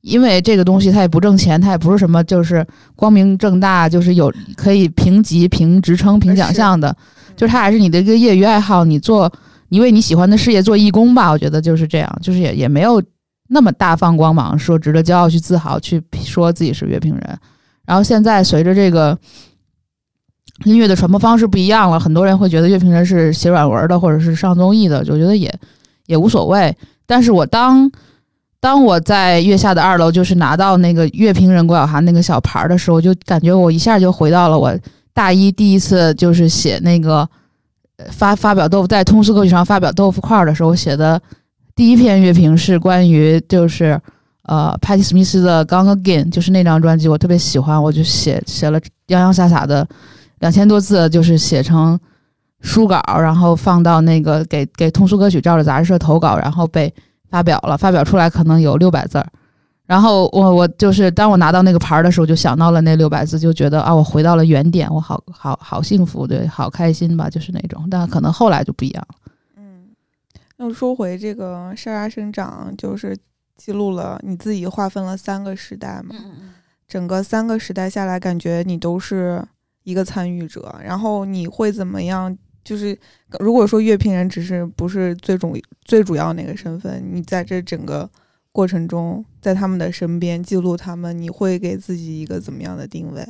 因为这个东西它也不挣钱，它也不是什么就是光明正大，就是有可以评级、评职称、评奖项的。就是它还是你的一个业余爱好，你做你为你喜欢的事业做义工吧。我觉得就是这样，就是也也没有那么大放光芒，说值得骄傲去自豪去说自己是乐评人。然后现在随着这个音乐的传播方式不一样了，很多人会觉得乐评人是写软文的，或者是上综艺的，就觉得也也无所谓。但是我当当我在月下的二楼，就是拿到那个乐评人郭晓涵那个小牌的时候，就感觉我一下就回到了我大一第一次就是写那个发发表豆腐在通俗歌曲上发表豆腐块的时候写的第一篇乐评是关于就是。呃，帕蒂·史密斯的《Gone Again》就是那张专辑，我特别喜欢，我就写写了洋洋洒洒的两千多字，就是写成书稿，然后放到那个给给通俗歌曲照着杂志社投稿，然后被发表了。发表出来可能有六百字儿，然后我我就是当我拿到那个牌儿的时候，就想到了那六百字，就觉得啊，我回到了原点，我好好好幸福，对，好开心吧，就是那种。但可能后来就不一样了。嗯，那说回这个沙沙生长，就是。记录了你自己划分了三个时代嘛？整个三个时代下来，感觉你都是一个参与者。然后你会怎么样？就是如果说乐评人只是不是最重最主要那个身份，你在这整个过程中，在他们的身边记录他们，你会给自己一个怎么样的定位？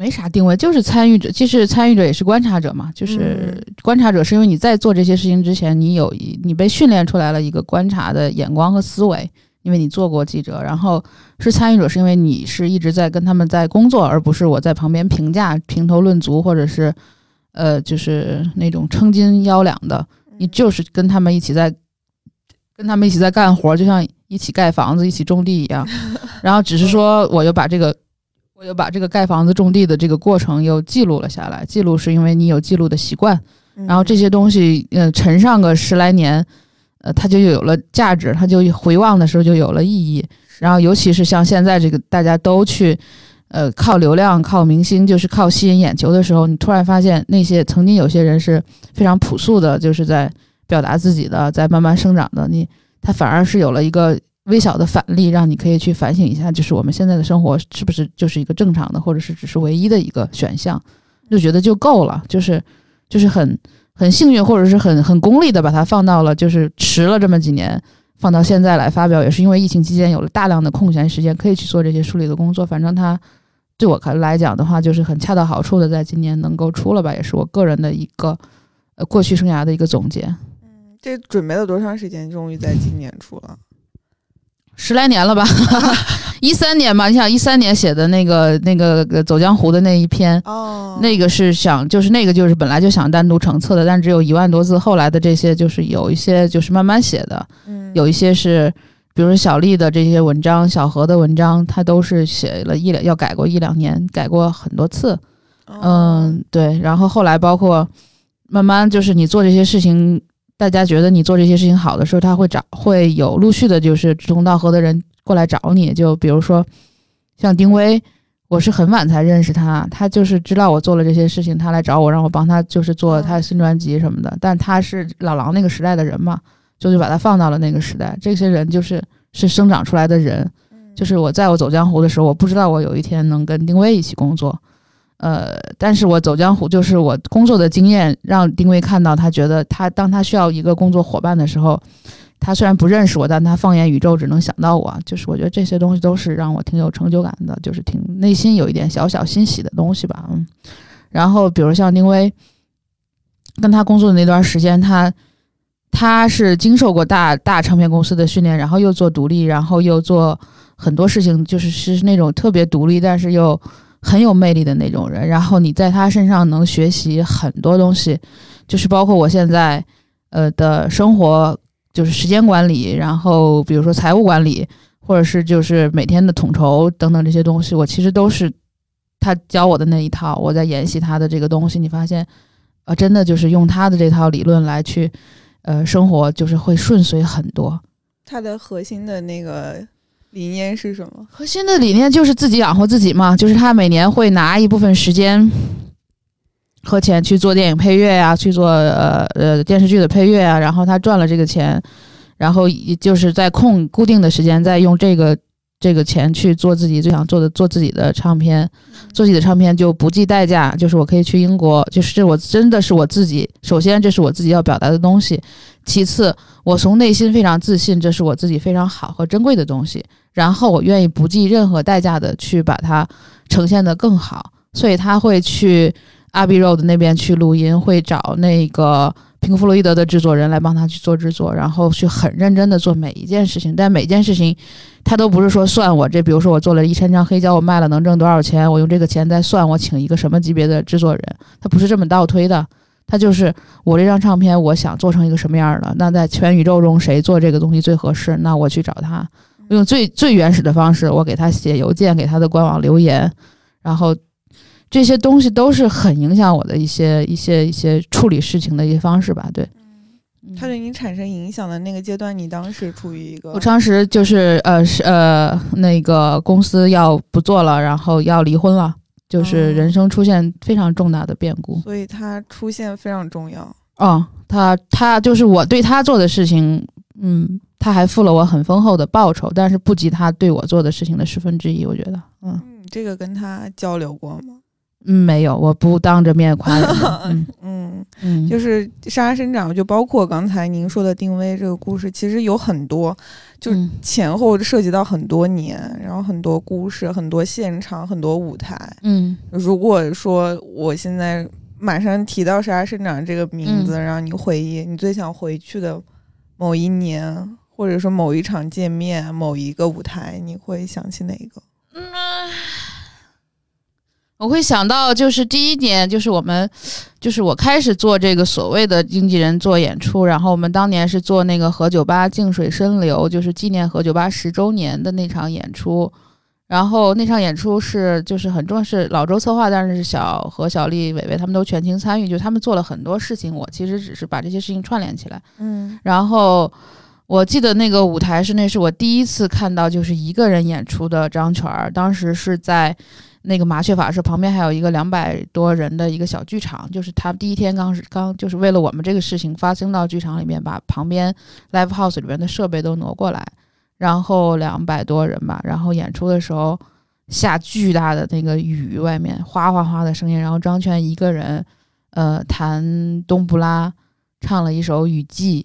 没啥定位，就是参与者，既是参与者也是观察者嘛。就是观察者是因为你在做这些事情之前，你有你被训练出来了一个观察的眼光和思维，因为你做过记者。然后是参与者，是因为你是一直在跟他们在工作，而不是我在旁边评价、评头论足，或者是呃，就是那种称斤腰两的。你就是跟他们一起在跟他们一起在干活，就像一起盖房子、一起种地一样。然后只是说，我就把这个。我又把这个盖房子、种地的这个过程又记录了下来。记录是因为你有记录的习惯，然后这些东西，呃，沉上个十来年，呃，它就有了价值，它就回望的时候就有了意义。然后，尤其是像现在这个大家都去，呃，靠流量、靠明星，就是靠吸引眼球的时候，你突然发现那些曾经有些人是非常朴素的，就是在表达自己的，在慢慢生长的，你他反而是有了一个。微小的反例，让你可以去反省一下，就是我们现在的生活是不是就是一个正常的，或者是只是唯一的一个选项，就觉得就够了，就是就是很很幸运，或者是很很功利的把它放到了，就是迟了这么几年，放到现在来发表，也是因为疫情期间有了大量的空闲时间，可以去做这些梳理的工作。反正它对我看来讲的话，就是很恰到好处的，在今年能够出了吧，也是我个人的一个呃过去生涯的一个总结。嗯，这准备了多长时间，终于在今年出了？十来年了吧，一三年吧，你想一三年写的那个那个走江湖的那一篇，哦，那个是想就是那个就是本来就想单独成册的，但只有一万多字，后来的这些就是有一些就是慢慢写的，嗯，有一些是比如说小丽的这些文章，小何的文章，他都是写了一两要改过一两年，改过很多次，嗯，对，然后后来包括慢慢就是你做这些事情。大家觉得你做这些事情好的时候，他会找会有陆续的，就是志同道合的人过来找你。就比如说像丁薇，我是很晚才认识他，他就是知道我做了这些事情，他来找我让我帮他，就是做他的新专辑什么的。但他是老狼那个时代的人嘛，就就把他放到了那个时代。这些人就是是生长出来的人，就是我在我走江湖的时候，我不知道我有一天能跟丁薇一起工作，呃，但是我走江湖就是我工作的经验让丁薇看到，他觉得他当他需要一个工作伙伴的时候。他虽然不认识我，但他放眼宇宙只能想到我。就是我觉得这些东西都是让我挺有成就感的，就是挺内心有一点小小欣喜的东西吧。嗯，然后比如像丁薇，跟他工作的那段时间，他他是经受过大大唱片公司的训练，然后又做独立，然后又做很多事情，就是是那种特别独立，但是又很有魅力的那种人。然后你在他身上能学习很多东西，就是包括我现在呃的生活。就是时间管理，然后比如说财务管理，或者是就是每天的统筹等等这些东西，我其实都是他教我的那一套，我在研习他的这个东西。你发现，啊，真的就是用他的这套理论来去，呃，生活就是会顺遂很多。他的核心的那个理念是什么？核心的理念就是自己养活自己嘛，就是他每年会拿一部分时间。和钱去做电影配乐呀，去做呃呃电视剧的配乐啊，然后他赚了这个钱，然后就是在空固定的时间，再用这个这个钱去做自己最想做的，做自己的唱片，做自己的唱片就不计代价，就是我可以去英国，就是这我真的是我自己，首先这是我自己要表达的东西，其次我从内心非常自信，这是我自己非常好和珍贵的东西，然后我愿意不计任何代价的去把它呈现的更好，所以他会去。阿 b Road 那边去录音，会找那个平克·弗洛伊德的制作人来帮他去做制作，然后去很认真的做每一件事情。但每件事情，他都不是说算我这，比如说我做了一千张黑胶，我卖了能挣多少钱，我用这个钱再算我请一个什么级别的制作人，他不是这么倒推的。他就是我这张唱片，我想做成一个什么样的，那在全宇宙中谁做这个东西最合适，那我去找他，用最最原始的方式，我给他写邮件，给他的官网留言，然后。这些东西都是很影响我的一些一些一些处理事情的一些方式吧，对。他对你产生影响的那个阶段，你当时处于一个……我当时就是呃是呃那个公司要不做了，然后要离婚了，就是人生出现非常重大的变故。所以他出现非常重要。嗯，他他就是我对他做的事情，嗯，他还付了我很丰厚的报酬，但是不及他对我做的事情的十分之一，我觉得。嗯，这个跟他交流过吗？嗯，没有，我不当着面夸人。嗯嗯，就是沙沙生长，就包括刚才您说的定位这个故事，其实有很多，就前后涉及到很多年，然后很多故事，很多现场，很多舞台。嗯，如果说我现在马上提到沙沙生长这个名字，让你回忆你最想回去的某一年，或者说某一场见面，某一个舞台，你会想起哪一个？嗯。我会想到，就是第一年，就是我们，就是我开始做这个所谓的经纪人做演出，然后我们当年是做那个何酒吧静水深流，就是纪念何酒吧十周年的那场演出，然后那场演出是就是很重要，是老周策划，但是小何、小丽、伟伟他们都全情参与，就他们做了很多事情，我其实只是把这些事情串联起来。嗯，然后我记得那个舞台是那是我第一次看到就是一个人演出的张全儿，当时是在。那个麻雀法师旁边还有一个两百多人的一个小剧场，就是他第一天刚是刚就是为了我们这个事情发生到剧场里面，把旁边 live house 里面的设备都挪过来，然后两百多人吧，然后演出的时候下巨大的那个雨，外面哗哗哗的声音，然后张全一个人，呃，弹冬不拉，唱了一首雨季，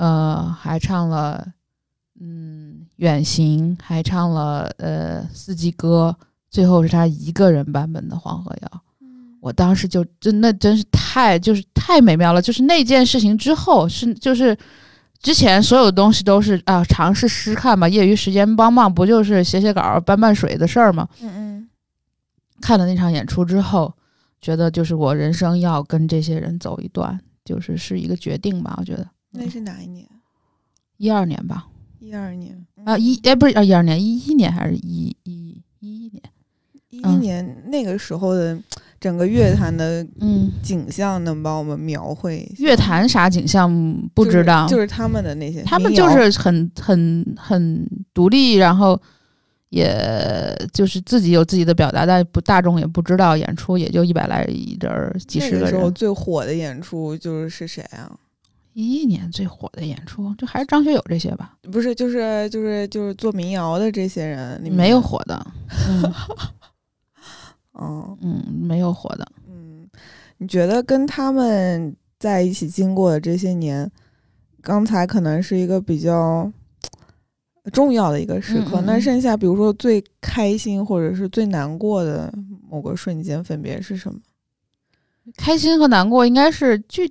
呃，还唱了嗯远行，还唱了呃四季歌。最后是他一个人版本的《黄河谣》，我当时就真的真是太就是太美妙了。就是那件事情之后是就是之前所有的东西都是啊尝试试看吧，业余时间帮帮不就是写写稿、搬搬水的事儿吗？嗯嗯。看了那场演出之后，觉得就是我人生要跟这些人走一段，就是是一个决定吧。我觉得那是哪一年？一二年吧。一二年啊一哎不是啊一二年一一年还是一一一一年？一一年那个时候的整个乐坛的嗯景象，能帮我们描绘乐坛啥景象？不知道，就是他们的那些，他们就是很很很独立，然后也就是自己有自己的表达，但不大众也不知道，演出也就一百来人，几十个人。那时候最火的演出就是是谁啊？一一年最火的演出，就还是张学友这些吧？不是，就是就是就是做民谣的这些人，没有火的。嗯 嗯，没有火的。嗯，你觉得跟他们在一起经过的这些年，刚才可能是一个比较。重要的一个时刻，那剩下比如说最开心或者是最难过的某个瞬间，分别是什么？开心和难过应该是就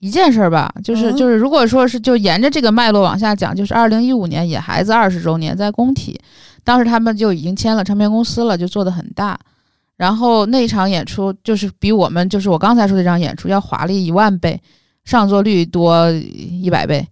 一件事儿吧，就是就是，如果说是就沿着这个脉络往下讲，就是二零一五年野孩子二十周年在工体，当时他们就已经签了唱片公司了，就做的很大，然后那场演出就是比我们就是我刚才说的这场演出要华丽一万倍，上座率多一百倍。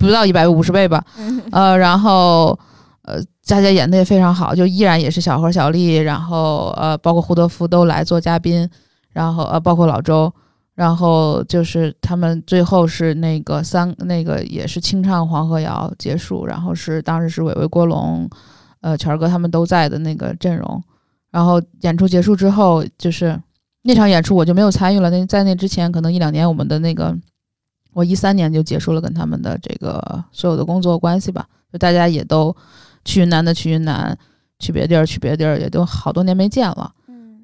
不到一百五十倍吧，呃，然后呃，佳佳演的也非常好，就依然也是小何、小丽，然后呃，包括胡德夫都来做嘉宾，然后呃，包括老周，然后就是他们最后是那个三那个也是清唱《黄河谣》结束，然后是当时是伟伟、郭龙，呃，权哥他们都在的那个阵容，然后演出结束之后，就是那场演出我就没有参与了，那在那之前可能一两年我们的那个。我一三年就结束了跟他们的这个所有的工作关系吧，就大家也都去云南的去云南，去别地儿去别地儿，也都好多年没见了。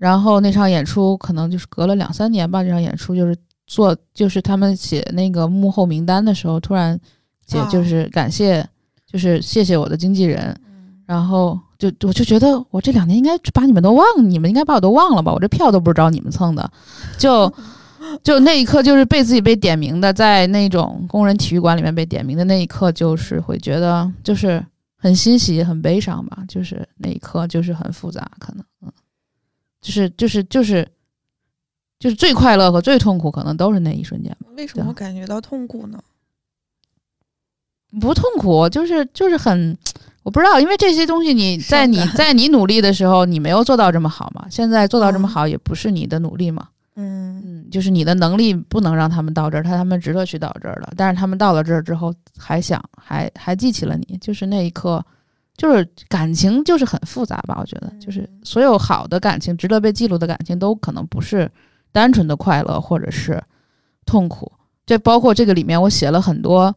嗯，然后那场演出可能就是隔了两三年吧，这场演出就是做就是他们写那个幕后名单的时候，突然写就是感谢，就是谢谢我的经纪人，然后就我就觉得我这两年应该把你们都忘，你们应该把我都忘了吧，我这票都不是找你们蹭的，就。就那一刻，就是被自己被点名的，在那种工人体育馆里面被点名的那一刻，就是会觉得就是很欣喜、很悲伤吧。就是那一刻，就是很复杂，可能，嗯，就是就是就是就是最快乐和最痛苦，可能都是那一瞬间。为什么感觉到痛苦呢？不痛苦，就是就是很，我不知道，因为这些东西你在你在你努力的时候，你没有做到这么好嘛。现在做到这么好，也不是你的努力嘛。嗯嗯，就是你的能力不能让他们到这儿，他他们值得去到这儿了。但是他们到了这儿之后，还想还还记起了你，就是那一刻，就是感情就是很复杂吧？我觉得，就是所有好的感情，值得被记录的感情，都可能不是单纯的快乐或者是痛苦。这包括这个里面，我写了很多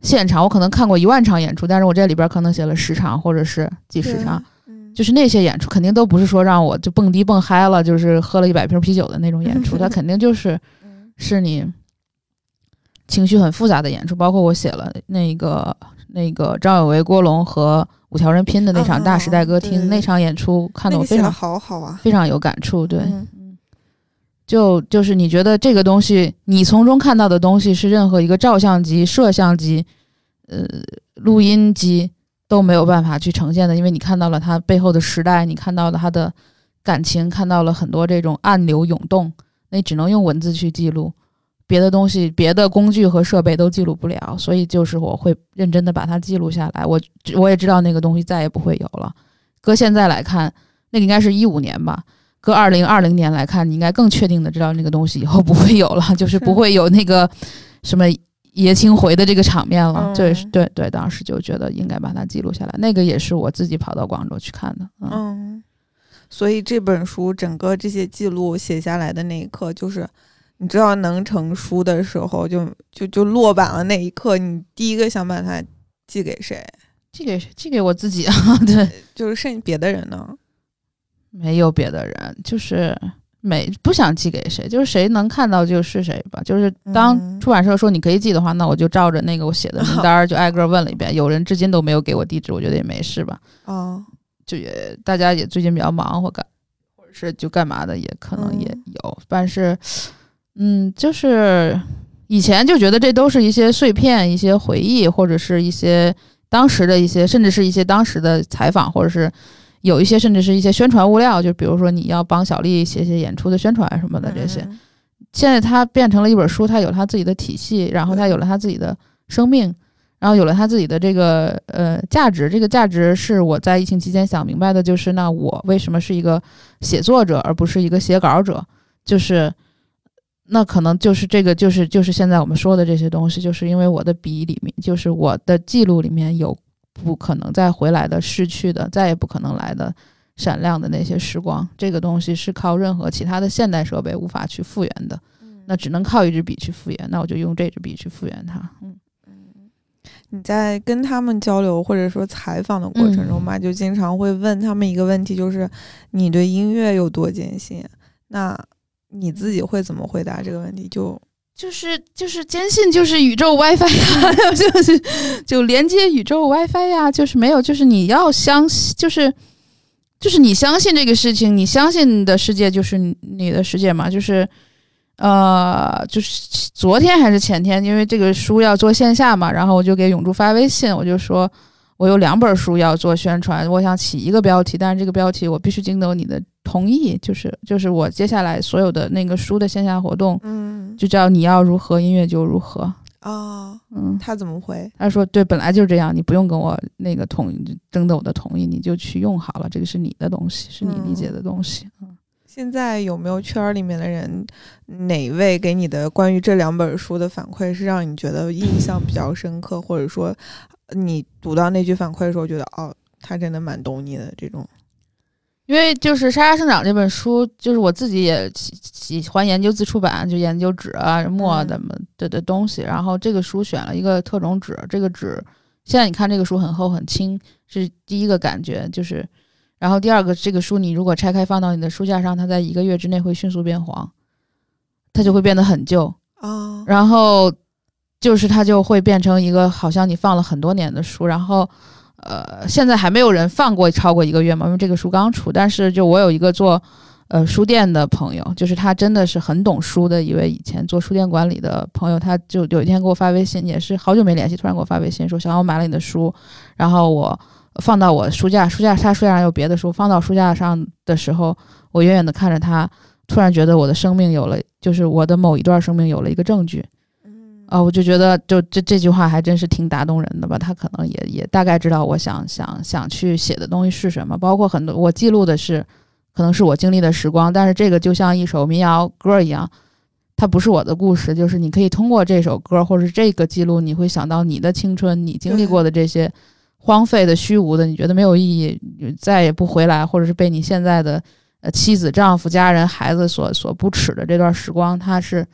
现场，我可能看过一万场演出，但是我这里边可能写了十场或者是几十场。就是那些演出肯定都不是说让我就蹦迪蹦嗨了，就是喝了一百瓶啤酒的那种演出，它肯定就是 是你情绪很复杂的演出。包括我写了那个那个张伟为、郭龙和五条人拼的那场大时代歌厅那场演出，看得我非常好好啊，非常有感触。对，就就是你觉得这个东西，你从中看到的东西是任何一个照相机、摄像机、呃录音机。都没有办法去呈现的，因为你看到了他背后的时代，你看到了他的感情，看到了很多这种暗流涌动，那只能用文字去记录，别的东西、别的工具和设备都记录不了，所以就是我会认真的把它记录下来。我我也知道那个东西再也不会有了。搁现在来看，那个应该是一五年吧。搁二零二零年来看，你应该更确定的知道那个东西以后不会有了，就是不会有那个什么。爷青回的这个场面了，对对对，当时就觉得应该把它记录下来。那个也是我自己跑到广州去看的，嗯。所以这本书整个这些记录写下来的那一刻，就是你知道能成书的时候，就就就落版了那一刻，你第一个想把它寄给谁？寄给寄给我自己啊？对，就是剩别的人呢？没有别的人，就是。没不想寄给谁，就是谁能看到就是谁吧。就是当出版社说你可以寄的话，那我就照着那个我写的名单就挨个问了一遍。有人至今都没有给我地址，我觉得也没事吧。哦，就也大家也最近比较忙或干，或者是就干嘛的，也可能也有。但是，嗯，就是以前就觉得这都是一些碎片、一些回忆，或者是一些当时的一些，甚至是一些当时的采访，或者是。有一些甚至是一些宣传物料，就比如说你要帮小丽写写演出的宣传什么的这些。现在它变成了一本书，它有它自己的体系，然后它有了它自己的生命，然后有了它自己的这个呃价值。这个价值是我在疫情期间想明白的，就是那我为什么是一个写作者而不是一个写稿者？就是那可能就是这个就是就是现在我们说的这些东西，就是因为我的笔里面，就是我的记录里面有不可能再回来的、逝去的、再也不可能来的闪亮的那些时光。这个东西是靠任何其他的现代设备无法去复原的，那只能靠一支笔去复原。那我就用这支笔去复原它。嗯嗯，你在跟他们交流或者说采访的过程中嘛，就经常会问他们一个问题，就是你对音乐有多坚信？那你自己会怎么回答这个问题？就就是就是坚信就是宇宙 WiFi 呀，就是就连接宇宙 WiFi 呀，就是没有，就是你要相信，就是就是你相信这个事情，你相信的世界就是你的世界嘛，就是呃，就是昨天还是前天，因为这个书要做线下嘛，然后我就给永珠发微信，我就说。我有两本书要做宣传，我想起一个标题，但是这个标题我必须经得你的同意，就是就是我接下来所有的那个书的线下活动，嗯，就叫你要如何音乐就如何哦，嗯，他怎么回？他说对，本来就是这样，你不用跟我那个同征得我的同意，你就去用好了，这个是你的东西，是你理解的东西，嗯。现在有没有圈里面的人，哪位给你的关于这两本书的反馈是让你觉得印象比较深刻，或者说？你读到那句反馈的时候，觉得哦，他真的蛮懂你的这种。因为就是《沙沙生长》这本书，就是我自己也喜喜欢研究自出版，就研究纸啊、墨怎么的的东西。然后这个书选了一个特种纸，这个纸现在你看这个书很厚很轻，是第一个感觉。就是，然后第二个，这个书你如果拆开放到你的书架上，它在一个月之内会迅速变黄，它就会变得很旧啊。然后。就是它就会变成一个好像你放了很多年的书，然后，呃，现在还没有人放过超过一个月嘛，因为这个书刚出。但是就我有一个做，呃，书店的朋友，就是他真的是很懂书的一位以前做书店管理的朋友，他就有一天给我发微信，也是好久没联系，突然给我发微信说：“小杨，我买了你的书，然后我放到我书架，书架他书架上有别的书，放到书架上的时候，我远远的看着他，突然觉得我的生命有了，就是我的某一段生命有了一个证据。”啊，我就觉得，就这这句话还真是挺打动人的吧。他可能也也大概知道我想想想去写的东西是什么，包括很多我记录的是，可能是我经历的时光。但是这个就像一首民谣歌一样，它不是我的故事，就是你可以通过这首歌或者这个记录，你会想到你的青春，你经历过的这些荒废的、虚无的，你觉得没有意义，再也不回来，或者是被你现在的呃妻子、丈夫、家人、孩子所所不耻的这段时光，它是。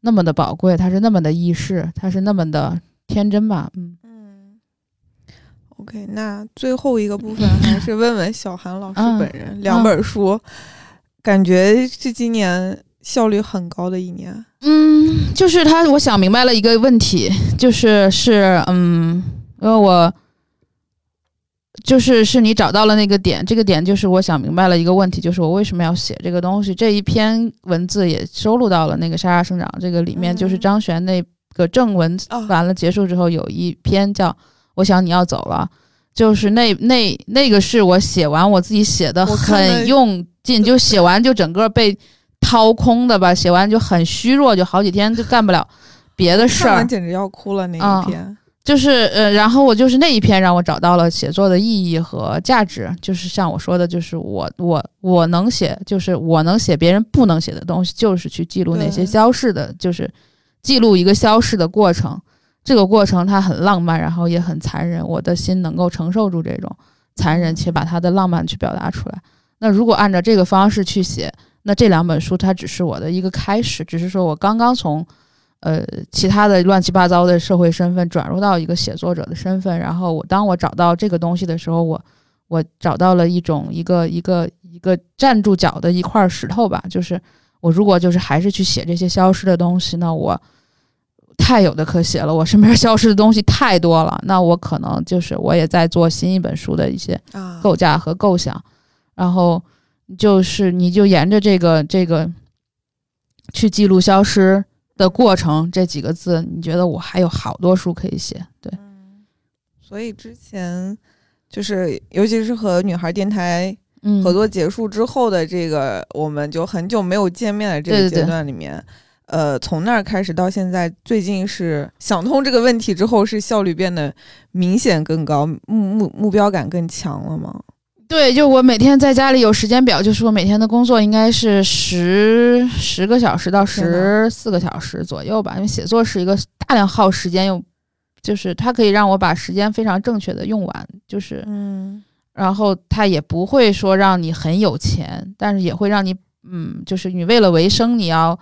那么的宝贵，它是那么的易逝，它是那么的天真吧？嗯嗯。OK，那最后一个部分还是问问小韩老师本人，两本书，感觉是今年效率很高的一年。嗯，就是他，我想明白了一个问题，就是是嗯，因为我。就是是你找到了那个点，这个点就是我想明白了一个问题，就是我为什么要写这个东西。这一篇文字也收录到了那个《沙沙生长》这个里面，就是张悬那个正文完了结束之后，有一篇叫《我想你要走了》，就是那那那个是我写完我自己写的很用劲，就写完就整个被掏空的吧，写完就很虚弱，就好几天就干不了别的事儿，简直要哭了那一篇。就是呃，然后我就是那一篇让我找到了写作的意义和价值。就是像我说的，就是我我我能写，就是我能写别人不能写的东西，就是去记录那些消逝的，就是记录一个消逝的过程。这个过程它很浪漫，然后也很残忍。我的心能够承受住这种残忍，且把它的浪漫去表达出来。那如果按照这个方式去写，那这两本书它只是我的一个开始，只是说我刚刚从。呃，其他的乱七八糟的社会身份转入到一个写作者的身份，然后我当我找到这个东西的时候，我我找到了一种一个一个一个站住脚的一块石头吧，就是我如果就是还是去写这些消失的东西，那我太有的可写了，我身边消失的东西太多了，那我可能就是我也在做新一本书的一些构架和构想，然后就是你就沿着这个这个去记录消失。的过程这几个字，你觉得我还有好多书可以写？对，所以之前就是，尤其是和女孩电台合作结束之后的这个，我们就很久没有见面的这个阶段里面，呃，从那儿开始到现在，最近是想通这个问题之后，是效率变得明显更高，目目目标感更强了吗？对，就我每天在家里有时间表，就是我每天的工作应该是十十个小时到十四个小时左右吧。因为写作是一个大量耗时间又就是它可以让我把时间非常正确的用完，就是嗯然后它也不会说让你很有钱，但是也会让你嗯，就是你为了维生你要。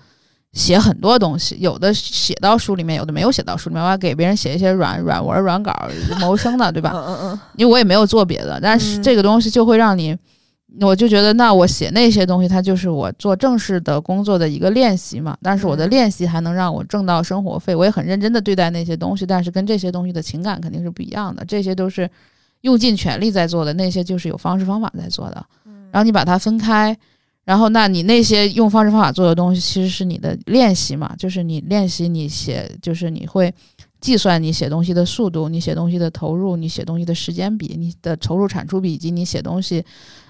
写很多东西，有的写到书里面，有的没有写到书里面。我还给别人写一些软软文、软稿谋生的，对吧？嗯嗯嗯。因为我也没有做别的，但是这个东西就会让你，我就觉得，那我写那些东西，它就是我做正式的工作的一个练习嘛。但是我的练习还能让我挣到生活费，我也很认真的对待那些东西。但是跟这些东西的情感肯定是不一样的，这些都是用尽全力在做的，那些就是有方式方法在做的。然后你把它分开。然后，那你那些用方式方法做的东西，其实是你的练习嘛？就是你练习你写，就是你会计算你写东西的速度，你写东西的投入，你写东西的时间比，你的投入产出比，以及你写东西，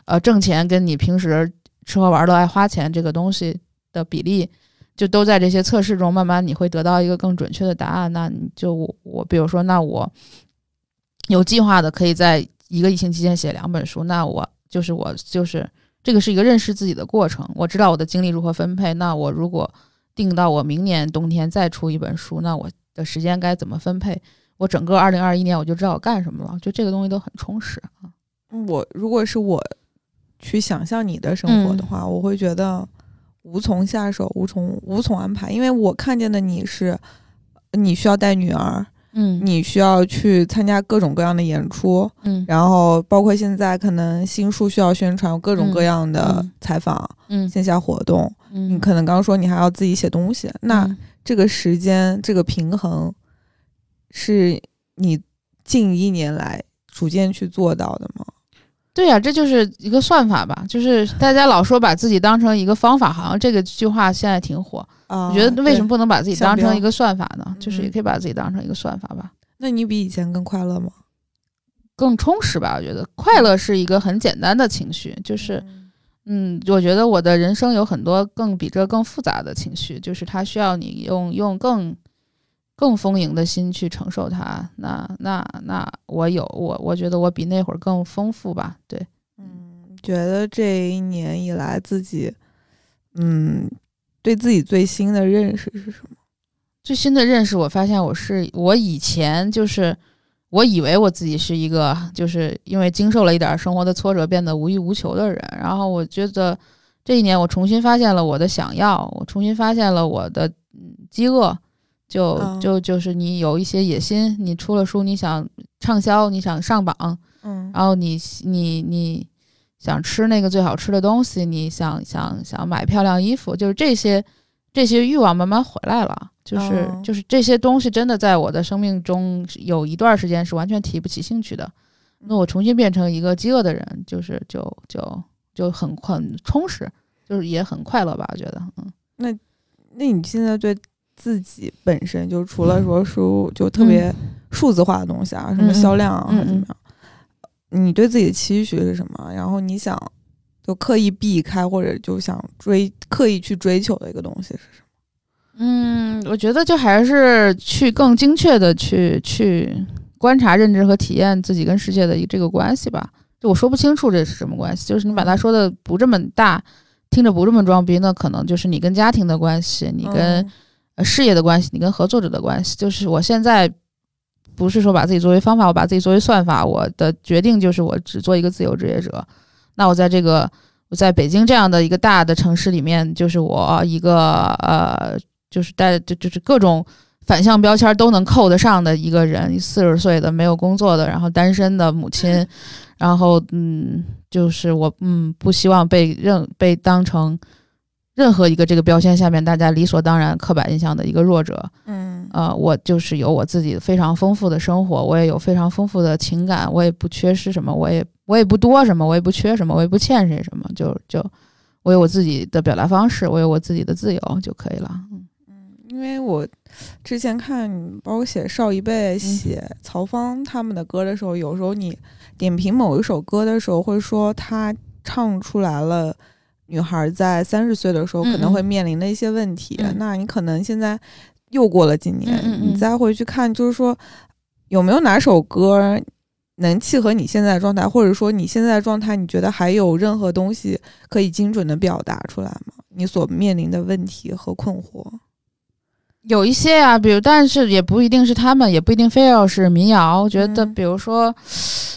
呃，挣钱跟你平时吃喝玩乐爱花钱这个东西的比例，就都在这些测试中，慢慢你会得到一个更准确的答案。那你就我，我比如说，那我有计划的可以在一个疫情期间写两本书，那我就是我就是。这个是一个认识自己的过程。我知道我的精力如何分配。那我如果定到我明年冬天再出一本书，那我的时间该怎么分配？我整个二零二一年我就知道我干什么了。就这个东西都很充实啊。我如果是我去想象你的生活的话，我会觉得无从下手，无从无从安排，因为我看见的你是你需要带女儿。嗯，你需要去参加各种各样的演出，嗯，然后包括现在可能新书需要宣传，各种各样的采访，嗯，线下活动，嗯，你可能刚刚说你还要自己写东西，那这个时间这个平衡，是你近一年来逐渐去做到的吗？对呀，这就是一个算法吧，就是大家老说把自己当成一个方法，好像这个句话现在挺火。啊，我觉得为什么不能把自己当成一个算法呢？就是也可以把自己当成一个算法吧。那你比以前更快乐吗？更充实吧。我觉得快乐是一个很简单的情绪，就是，嗯，我觉得我的人生有很多更比这更复杂的情绪，就是它需要你用用更更丰盈的心去承受它。那那那我有我，我觉得我比那会儿更丰富吧。对，嗯，觉得这一年以来自己，嗯。对自己最新的认识是什么？最新的认识，我发现我是我以前就是我以为我自己是一个，就是因为经受了一点生活的挫折变得无欲无求的人。然后我觉得这一年我重新发现了我的想要，我重新发现了我的饥饿。就就就是你有一些野心，你出了书，你想畅销，你想上榜，嗯，然后你你你。想吃那个最好吃的东西，你想想想买漂亮衣服，就是这些这些欲望慢慢回来了，就是就是这些东西真的在我的生命中有一段时间是完全提不起兴趣的。那我重新变成一个饥饿的人，就是就就就很很充实，就是也很快乐吧？我觉得，嗯，那那你现在对自己本身就除了说书就特别数字化的东西啊，什么销量啊，怎么样？你对自己的期许是什么？然后你想就刻意避开或者就想追刻意去追求的一个东西是什么？嗯，我觉得就还是去更精确的去去观察、认知和体验自己跟世界的一这个关系吧。就我说不清楚这是什么关系，就是你把它说的不这么大，听着不这么装逼，那可能就是你跟家庭的关系，你跟事业的关系，你跟合作者的关系。就是我现在。不是说把自己作为方法，我把自己作为算法。我的决定就是我只做一个自由职业者。那我在这个我在北京这样的一个大的城市里面，就是我一个呃，就是带就就是各种反向标签都能扣得上的一个人，四十岁的没有工作的，然后单身的母亲，然后嗯，就是我嗯不希望被认被当成。任何一个这个标签下面，大家理所当然刻板印象的一个弱者，嗯，呃，我就是有我自己非常丰富的生活，我也有非常丰富的情感，我也不缺失什么，我也我也不多什么，我也不缺什么，我也不欠谁什么，就就我有我自己的表达方式，我有我自己的自由就可以了。嗯嗯，因为我之前看包括写邵一贝、写曹芳他们的歌的时候，有时候你点评某一首歌的时候，会说他唱出来了。女孩在三十岁的时候可能会面临的一些问题，那你可能现在又过了几年，你再回去看，就是说有没有哪首歌能契合你现在的状态，或者说你现在的状态，你觉得还有任何东西可以精准的表达出来吗？你所面临的问题和困惑，有一些啊，比如，但是也不一定是他们，也不一定非要是民谣。我觉得，比如说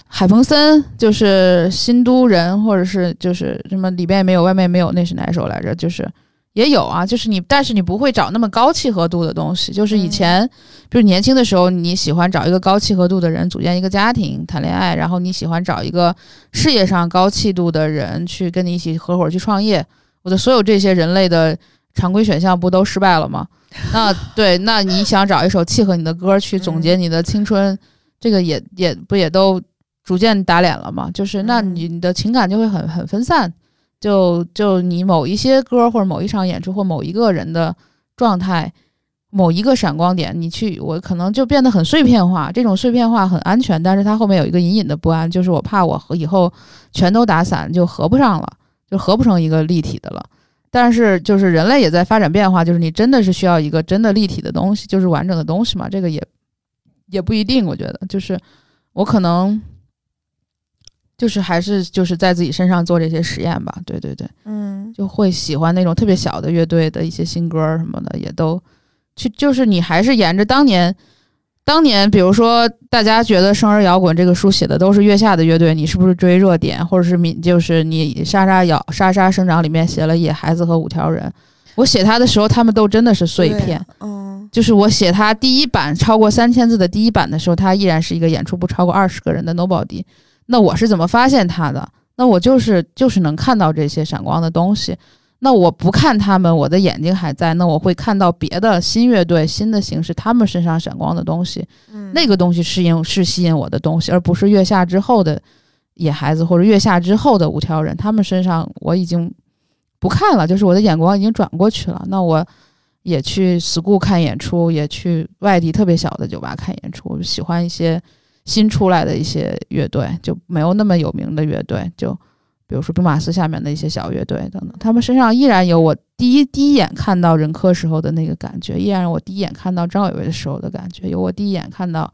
海鹏森，就是新都人，或者是就是什么里边也没有，外面没有，那是哪首来着？就是也有啊，就是你，但是你不会找那么高契合度的东西。就是以前，比如年轻的时候，你喜欢找一个高契合度的人组建一个家庭谈恋爱，然后你喜欢找一个事业上高气度的人去跟你一起合伙去创业。我的所有这些人类的常规选项不都失败了吗？那对，那你想找一首契合你的歌去总结你的青春，这个也也不也都逐渐打脸了嘛？就是那你你的情感就会很很分散，就就你某一些歌或者某一场演出或某一个人的状态，某一个闪光点，你去我可能就变得很碎片化。这种碎片化很安全，但是它后面有一个隐隐的不安，就是我怕我和以后全都打散就合不上了，就合不成一个立体的了。但是，就是人类也在发展变化，就是你真的是需要一个真的立体的东西，就是完整的东西嘛？这个也也不一定。我觉得，就是我可能就是还是就是在自己身上做这些实验吧。对对对，嗯，就会喜欢那种特别小的乐队的一些新歌什么的，也都去，就是你还是沿着当年。当年，比如说，大家觉得《生日摇滚》这个书写的都是月下的乐队，你是不是追热点，或者是你就是你莎莎摇沙沙生长里面写了野孩子和五条人？我写他的时候，他们都真的是碎片。嗯，就是我写他第一版超过三千字的第一版的时候，他依然是一个演出不超过二十个人的 Nobody。那我是怎么发现他的？那我就是就是能看到这些闪光的东西。那我不看他们，我的眼睛还在。那我会看到别的新乐队、新的形式，他们身上闪光的东西。嗯，那个东西是引是吸引我的东西，而不是月下之后的野孩子或者月下之后的五条人。他们身上我已经不看了，就是我的眼光已经转过去了。那我也去 school 看演出，也去外地特别小的酒吧看演出。喜欢一些新出来的一些乐队，就没有那么有名的乐队，就。比如说兵马斯下面的一些小乐队等等，他们身上依然有我第一第一眼看到任科时候的那个感觉，依然有我第一眼看到张伟伟的时候的感觉，有我第一眼看到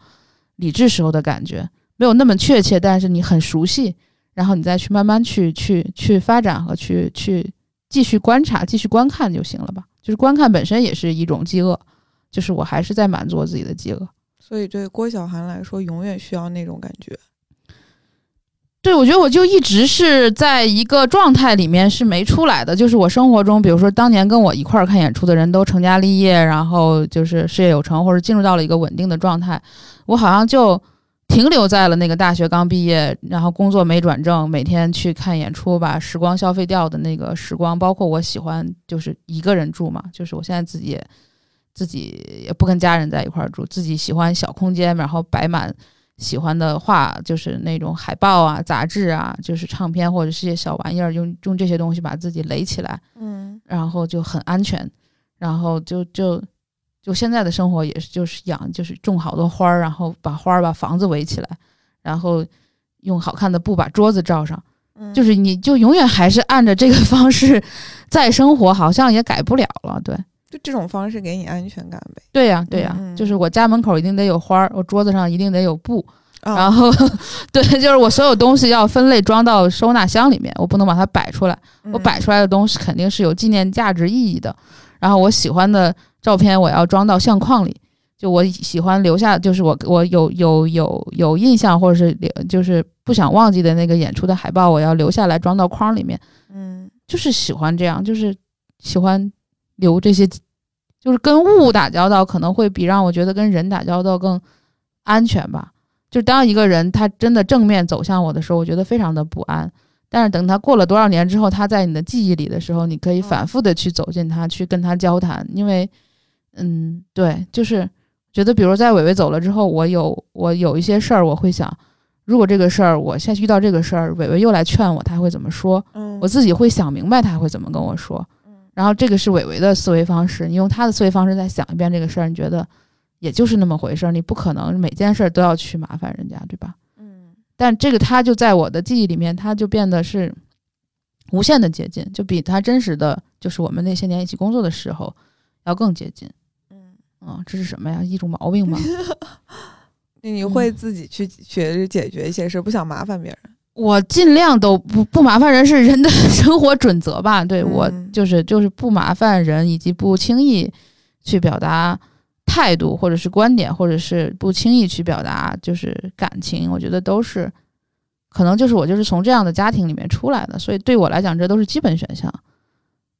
李志时候的感觉，没有那么确切，但是你很熟悉，然后你再去慢慢去去去发展和去去继续观察、继续观看就行了吧？就是观看本身也是一种饥饿，就是我还是在满足我自己的饥饿。所以对郭晓涵来说，永远需要那种感觉。对，我觉得我就一直是在一个状态里面是没出来的，就是我生活中，比如说当年跟我一块儿看演出的人都成家立业，然后就是事业有成，或者进入到了一个稳定的状态，我好像就停留在了那个大学刚毕业，然后工作没转正，每天去看演出，把时光消费掉的那个时光。包括我喜欢就是一个人住嘛，就是我现在自己也自己也不跟家人在一块儿住，自己喜欢小空间，然后摆满。喜欢的画就是那种海报啊、杂志啊，就是唱片或者是些小玩意儿，用用这些东西把自己垒起来，嗯，然后就很安全，然后就就就现在的生活也是就是养就是种好多花儿，然后把花儿把房子围起来，然后用好看的布把桌子罩上，就是你就永远还是按着这个方式在生活，好像也改不了了，对。就这种方式给你安全感呗？对呀，对呀，就是我家门口一定得有花儿，我桌子上一定得有布，然后对，就是我所有东西要分类装到收纳箱里面，我不能把它摆出来。我摆出来的东西肯定是有纪念价值意义的。然后我喜欢的照片我要装到相框里，就我喜欢留下，就是我我有有有有印象或者是就是不想忘记的那个演出的海报，我要留下来装到框里面。嗯，就是喜欢这样，就是喜欢。留这些，就是跟物打交道，可能会比让我觉得跟人打交道更安全吧。就当一个人他真的正面走向我的时候，我觉得非常的不安。但是等他过了多少年之后，他在你的记忆里的时候，你可以反复的去走进他，去跟他交谈。因为，嗯，对，就是觉得，比如在伟伟走了之后，我有我有一些事儿，我会想，如果这个事儿我现在遇到这个事儿，伟伟又来劝我，他会怎么说？嗯，我自己会想明白他会怎么跟我说。然后这个是伟伟的思维方式，你用他的思维方式再想一遍这个事儿，你觉得也就是那么回事儿，你不可能每件事儿都要去麻烦人家，对吧？嗯。但这个他就在我的记忆里面，他就变得是无限的接近，就比他真实的就是我们那些年一起工作的时候要更接近。嗯。啊，这是什么呀？一种毛病吗？你会自己去学着解决一些事，不想麻烦别人。我尽量都不不麻烦人，是人的生活准则吧？对我就是就是不麻烦人，以及不轻易去表达态度，或者是观点，或者是不轻易去表达就是感情，我觉得都是可能就是我就是从这样的家庭里面出来的，所以对我来讲这都是基本选项。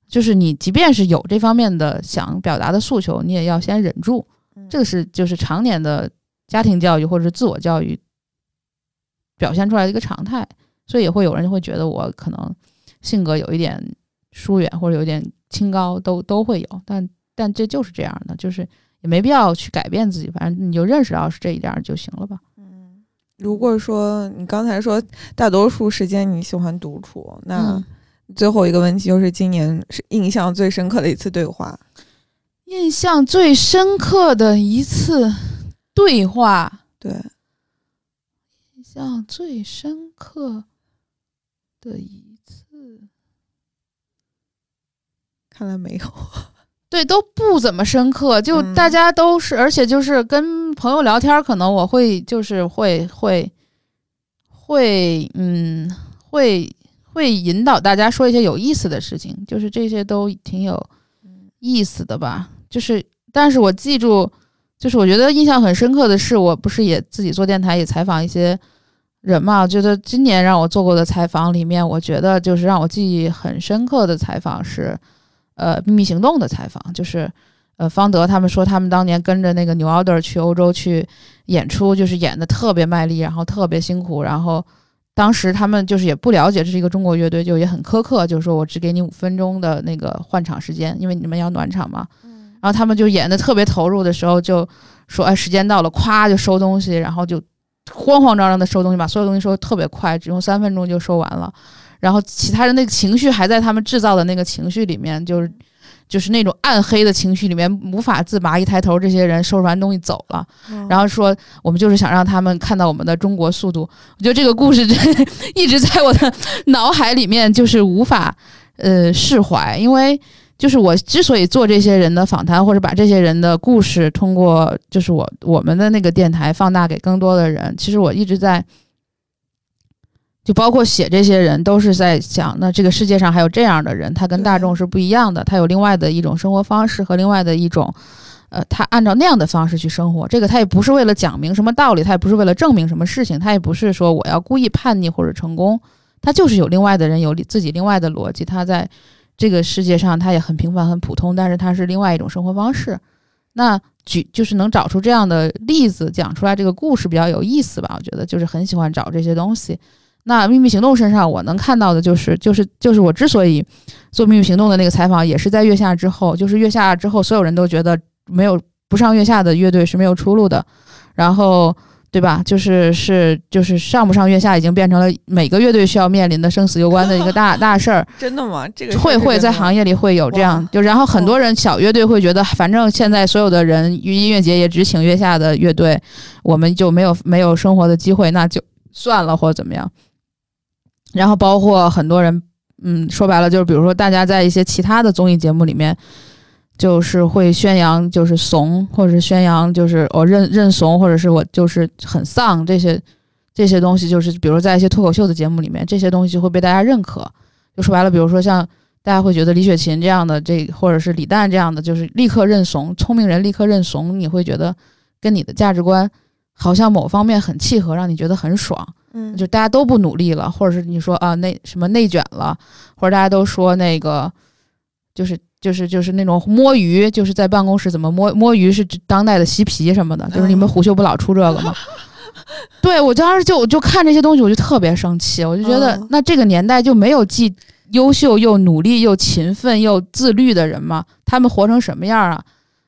就是你即便是有这方面的想表达的诉求，你也要先忍住。这个是就是常年的家庭教育或者是自我教育表现出来的一个常态，所以也会有人会觉得我可能性格有一点疏远或者有点清高，都都会有。但但这就是这样的，就是也没必要去改变自己，反正你就认识到是这一点就行了吧。嗯，如果说你刚才说大多数时间你喜欢独处，那最后一个问题就是今年是印象最深刻的一次对话。印象最深刻的一次对话，对，印象最深刻的一次，看来没有，对，都不怎么深刻，就大家都是，而且就是跟朋友聊天，可能我会就是会会会嗯会会引导大家说一些有意思的事情，就是这些都挺有意思的吧。就是，但是我记住，就是我觉得印象很深刻的是，我不是也自己做电台，也采访一些人嘛。我觉得今年让我做过的采访里面，我觉得就是让我记忆很深刻的采访是，呃，秘密行动的采访，就是，呃，方德他们说他们当年跟着那个 New Order 去欧洲去演出，就是演的特别卖力，然后特别辛苦，然后当时他们就是也不了解这是一个中国乐队，就也很苛刻，就是说我只给你五分钟的那个换场时间，因为你们要暖场嘛。然后他们就演的特别投入的时候，就说：“哎，时间到了，咵就收东西，然后就慌慌张张的收东西，把所有东西收特别快，只用三分钟就收完了。然后其他人那个情绪还在他们制造的那个情绪里面，就是就是那种暗黑的情绪里面无法自拔。一抬头，这些人收拾完东西走了，然后说我们就是想让他们看到我们的中国速度。我觉得这个故事真 一直在我的脑海里面，就是无法呃释怀，因为。就是我之所以做这些人的访谈，或者把这些人的故事通过就是我我们的那个电台放大给更多的人，其实我一直在，就包括写这些人，都是在想，那这个世界上还有这样的人，他跟大众是不一样的，他有另外的一种生活方式和另外的一种，呃，他按照那样的方式去生活。这个他也不是为了讲明什么道理，他也不是为了证明什么事情，他也不是说我要故意叛逆或者成功，他就是有另外的人有自己另外的逻辑，他在。这个世界上，它也很平凡、很普通，但是它是另外一种生活方式。那举就是能找出这样的例子，讲出来这个故事比较有意思吧？我觉得就是很喜欢找这些东西。那秘密行动身上，我能看到的就是，就是，就是我之所以做秘密行动的那个采访，也是在月下之后，就是月下之后，所有人都觉得没有不上月下的乐队是没有出路的。然后。对吧？就是是就是上不上月下已经变成了每个乐队需要面临的生死攸关的一个大 大事儿。真的吗？这个会会在行业里会有这样，就然后很多人小乐队会觉得，反正现在所有的人音乐节也只请月下的乐队，我们就没有没有生活的机会，那就算了或者怎么样。然后包括很多人，嗯，说白了就是，比如说大家在一些其他的综艺节目里面。就是会宣扬，就是怂，或者是宣扬，就是我认认怂，或者是我就是很丧，这些这些东西，就是比如在一些脱口秀的节目里面，这些东西会被大家认可。就说白了，比如说像大家会觉得李雪琴这样的，这或者是李诞这样的，就是立刻认怂，聪明人立刻认怂，你会觉得跟你的价值观好像某方面很契合，让你觉得很爽。嗯，就大家都不努力了，或者是你说啊内什么内卷了，或者大家都说那个就是。就是就是那种摸鱼，就是在办公室怎么摸摸鱼是当代的嬉皮什么的，就是你们虎嗅不老出这个吗？对我当时就就看这些东西，我就特别生气，我就觉得那这个年代就没有既优秀又努力又勤奋又自律的人吗？他们活成什么样啊？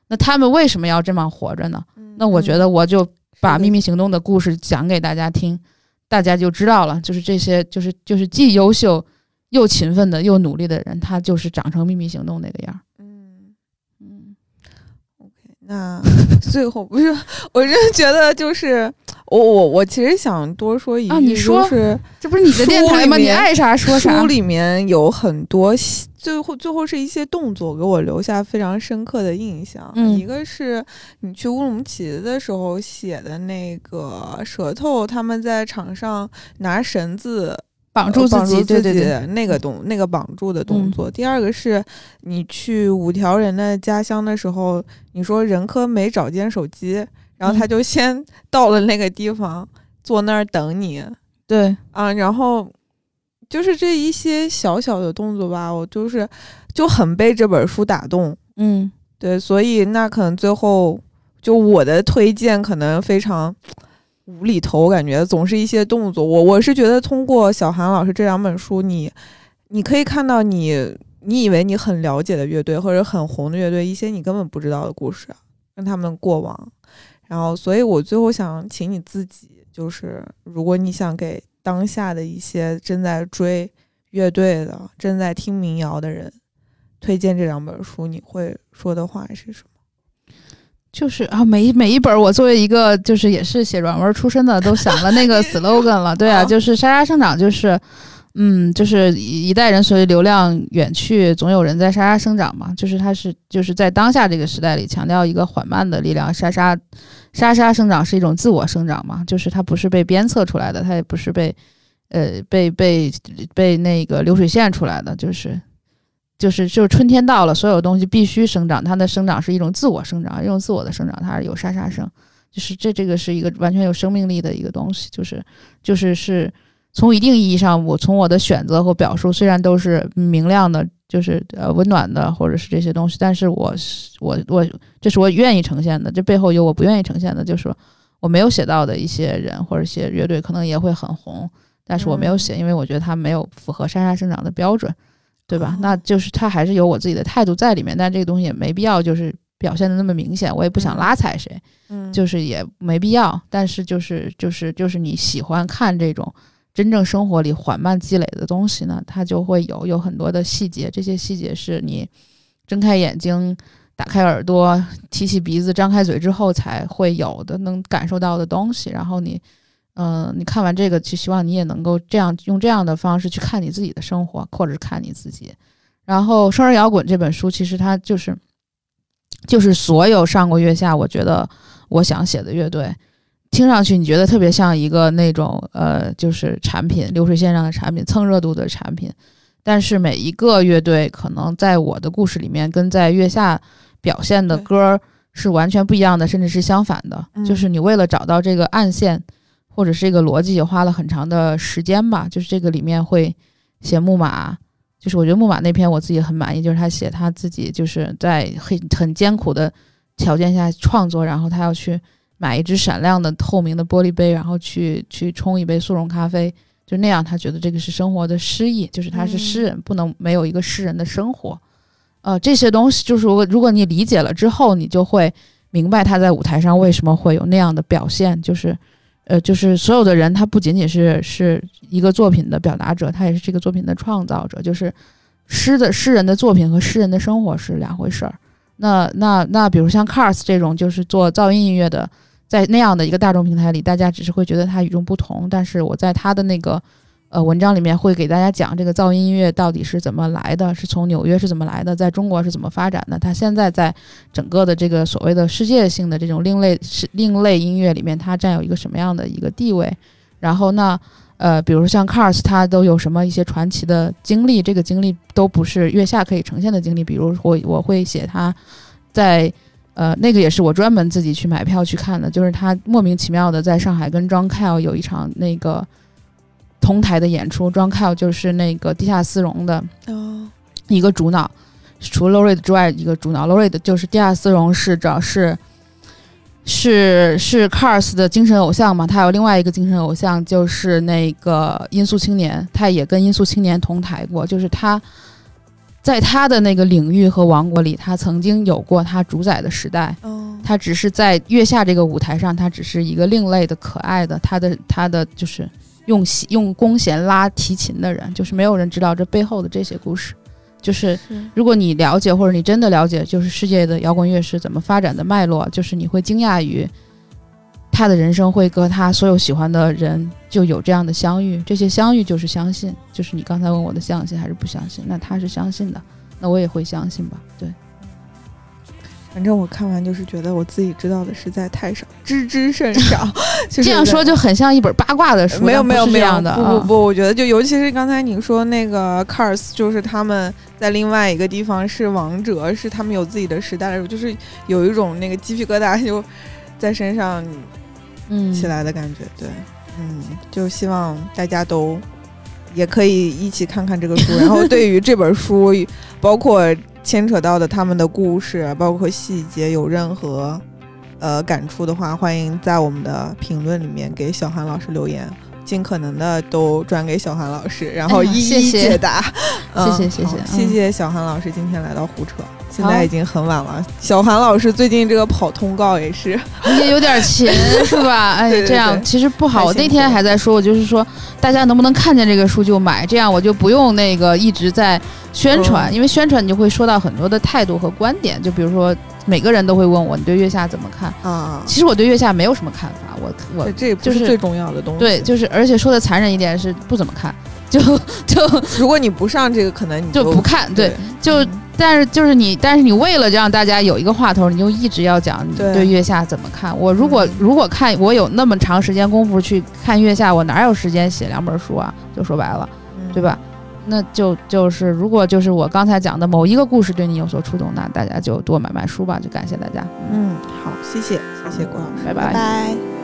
那他们为什么要这么活着呢？那我觉得我就把秘密行动的故事讲给大家听，大家就知道了，就是这些，就是就是既优秀。又勤奋的又努力的人，他就是长成秘密行动那个样。嗯嗯，OK，那 最后不是，我真的觉得就是我我我其实想多说一句，就是这不是你的电台吗？你爱啥说啥。书里面有很多最后最后是一些动作，给我留下非常深刻的印象。一个是你去乌鲁木齐的时候写的那个舌头，他们在场上拿绳子。绑住自己，对对对，那个动那个绑住的动作。第二个是你去五条人的家乡的时候，你说任科没找见手机，然后他就先 到了那个地方，坐那儿等你。对啊，然后就是这一些小小的动作吧，我就是就很被这本书打动。嗯，对，所以那可能最后就我的推荐可能非常。无厘头，我感觉总是一些动作。我我是觉得通过小韩老师这两本书，你你可以看到你你以为你很了解的乐队或者很红的乐队一些你根本不知道的故事，跟他们过往。然后，所以我最后想请你自己，就是如果你想给当下的一些正在追乐队的、正在听民谣的人推荐这两本书，你会说的话是什么？就是啊，每一每一本，我作为一个就是也是写软文出身的，都想了那个 slogan 了。对啊，就是沙沙生长，就是嗯，就是一代人随着流量远去，总有人在沙沙生长嘛。就是它是就是在当下这个时代里，强调一个缓慢的力量，沙沙沙沙生长是一种自我生长嘛。就是它不是被鞭策出来的，它也不是被呃被被被那个流水线出来的，就是。就是就是春天到了，所有东西必须生长。它的生长是一种自我生长，一种自我的生长，它是有沙沙声。就是这这个是一个完全有生命力的一个东西。就是就是是从一定意义上，我从我的选择和表述虽然都是明亮的，就是呃温暖的，或者是这些东西，但是我我我这是我愿意呈现的。这背后有我不愿意呈现的，就是我没有写到的一些人或者一些乐队可能也会很红，但是我没有写，因为我觉得它没有符合沙沙生长的标准。对吧？那就是他还是有我自己的态度在里面，但这个东西也没必要就是表现的那么明显，我也不想拉踩谁，嗯，就是也没必要。但是就是就是就是你喜欢看这种真正生活里缓慢积累的东西呢，它就会有有很多的细节，这些细节是你睁开眼睛、打开耳朵、提起鼻子、张开嘴之后才会有的，能感受到的东西。然后你。嗯，你看完这个，就希望你也能够这样用这样的方式去看你自己的生活，或者是看你自己。然后《生日摇滚》这本书，其实它就是，就是所有上过月下，我觉得我想写的乐队，听上去你觉得特别像一个那种呃，就是产品流水线上的产品，蹭热度的产品。但是每一个乐队，可能在我的故事里面，跟在月下表现的歌是完全不一样的，甚至是相反的。就是你为了找到这个暗线。或者是这个逻辑也花了很长的时间吧，就是这个里面会写木马，就是我觉得木马那篇我自己很满意，就是他写他自己就是在很很艰苦的条件下创作，然后他要去买一只闪亮的透明的玻璃杯，然后去去冲一杯速溶咖啡，就那样他觉得这个是生活的诗意，就是他是诗人，不能没有一个诗人的生活，呃，这些东西就是如果如果你理解了之后，你就会明白他在舞台上为什么会有那样的表现，就是。呃，就是所有的人，他不仅仅是是一个作品的表达者，他也是这个作品的创造者。就是诗的诗人的作品和诗人的生活是两回事儿。那那那，比如像 Cars 这种，就是做噪音音乐的，在那样的一个大众平台里，大家只是会觉得他与众不同。但是我在他的那个。呃，文章里面会给大家讲这个噪音音乐到底是怎么来的，是从纽约是怎么来的，在中国是怎么发展的。它现在在整个的这个所谓的世界性的这种另类是另类音乐里面，它占有一个什么样的一个地位？然后那呃，比如像 Cars，它都有什么一些传奇的经历？这个经历都不是月下可以呈现的经历。比如我我会写他在呃那个也是我专门自己去买票去看的，就是他莫名其妙的在上海跟 John Cale 有一场那个。同台的演出，John Cale 就是那个地下丝绒的一个主脑，除了 Lorraine 之外，一个主脑。Lorraine 就是地下丝绒是主要是是是 Cars 的精神偶像嘛？他有另外一个精神偶像，就是那个音速青年，他也跟音速青年同台过。就是他在他的那个领域和王国里，他曾经有过他主宰的时代。他只是在月下这个舞台上，他只是一个另类的可爱的，他的他的就是。用用弓弦拉提琴的人，就是没有人知道这背后的这些故事。就是如果你了解，或者你真的了解，就是世界的摇滚乐是怎么发展的脉络，就是你会惊讶于他的人生会和他所有喜欢的人就有这样的相遇。这些相遇就是相信，就是你刚才问我的相信还是不相信？那他是相信的，那我也会相信吧？对。反正我看完就是觉得我自己知道的实在太少，知之甚少。这样说就很像一本八卦的书，没有没有没有的。不不不，我觉得就尤其是刚才你说那个 Cars，就是他们在另外一个地方是王者，是他们有自己的时代的时候，就是有一种那个鸡皮疙瘩就在身上嗯起来的感觉。对，嗯，就希望大家都也可以一起看看这个书，然后对于这本书，包括。牵扯到的他们的故事，包括细节，有任何呃感触的话，欢迎在我们的评论里面给小韩老师留言，尽可能的都转给小韩老师，然后一一解答。谢谢谢谢谢谢小韩老师今天来到胡扯。现在已经很晚了，小韩老师最近这个跑通告也是也有点勤，是吧？哎，这样其实不好。我那天还在说，我就是说，大家能不能看见这个书就买，这样我就不用那个一直在宣传，因为宣传你就会说到很多的态度和观点。就比如说，每个人都会问我，你对月下怎么看啊？其实我对月下没有什么看法，我我这就是最重要的东西。对，就是而且说的残忍一点是不怎么看，就就如果你不上这个，可能你就不看。对，就。但是就是你，但是你为了让大家有一个话头，你就一直要讲你对月下怎么看。我如果如果看我有那么长时间功夫去看月下，我哪有时间写两本书啊？就说白了，对吧？那就就是如果就是我刚才讲的某一个故事对你有所触动，那大家就多买买书吧。就感谢大家。嗯，好，谢谢，谢谢郭老师，拜拜。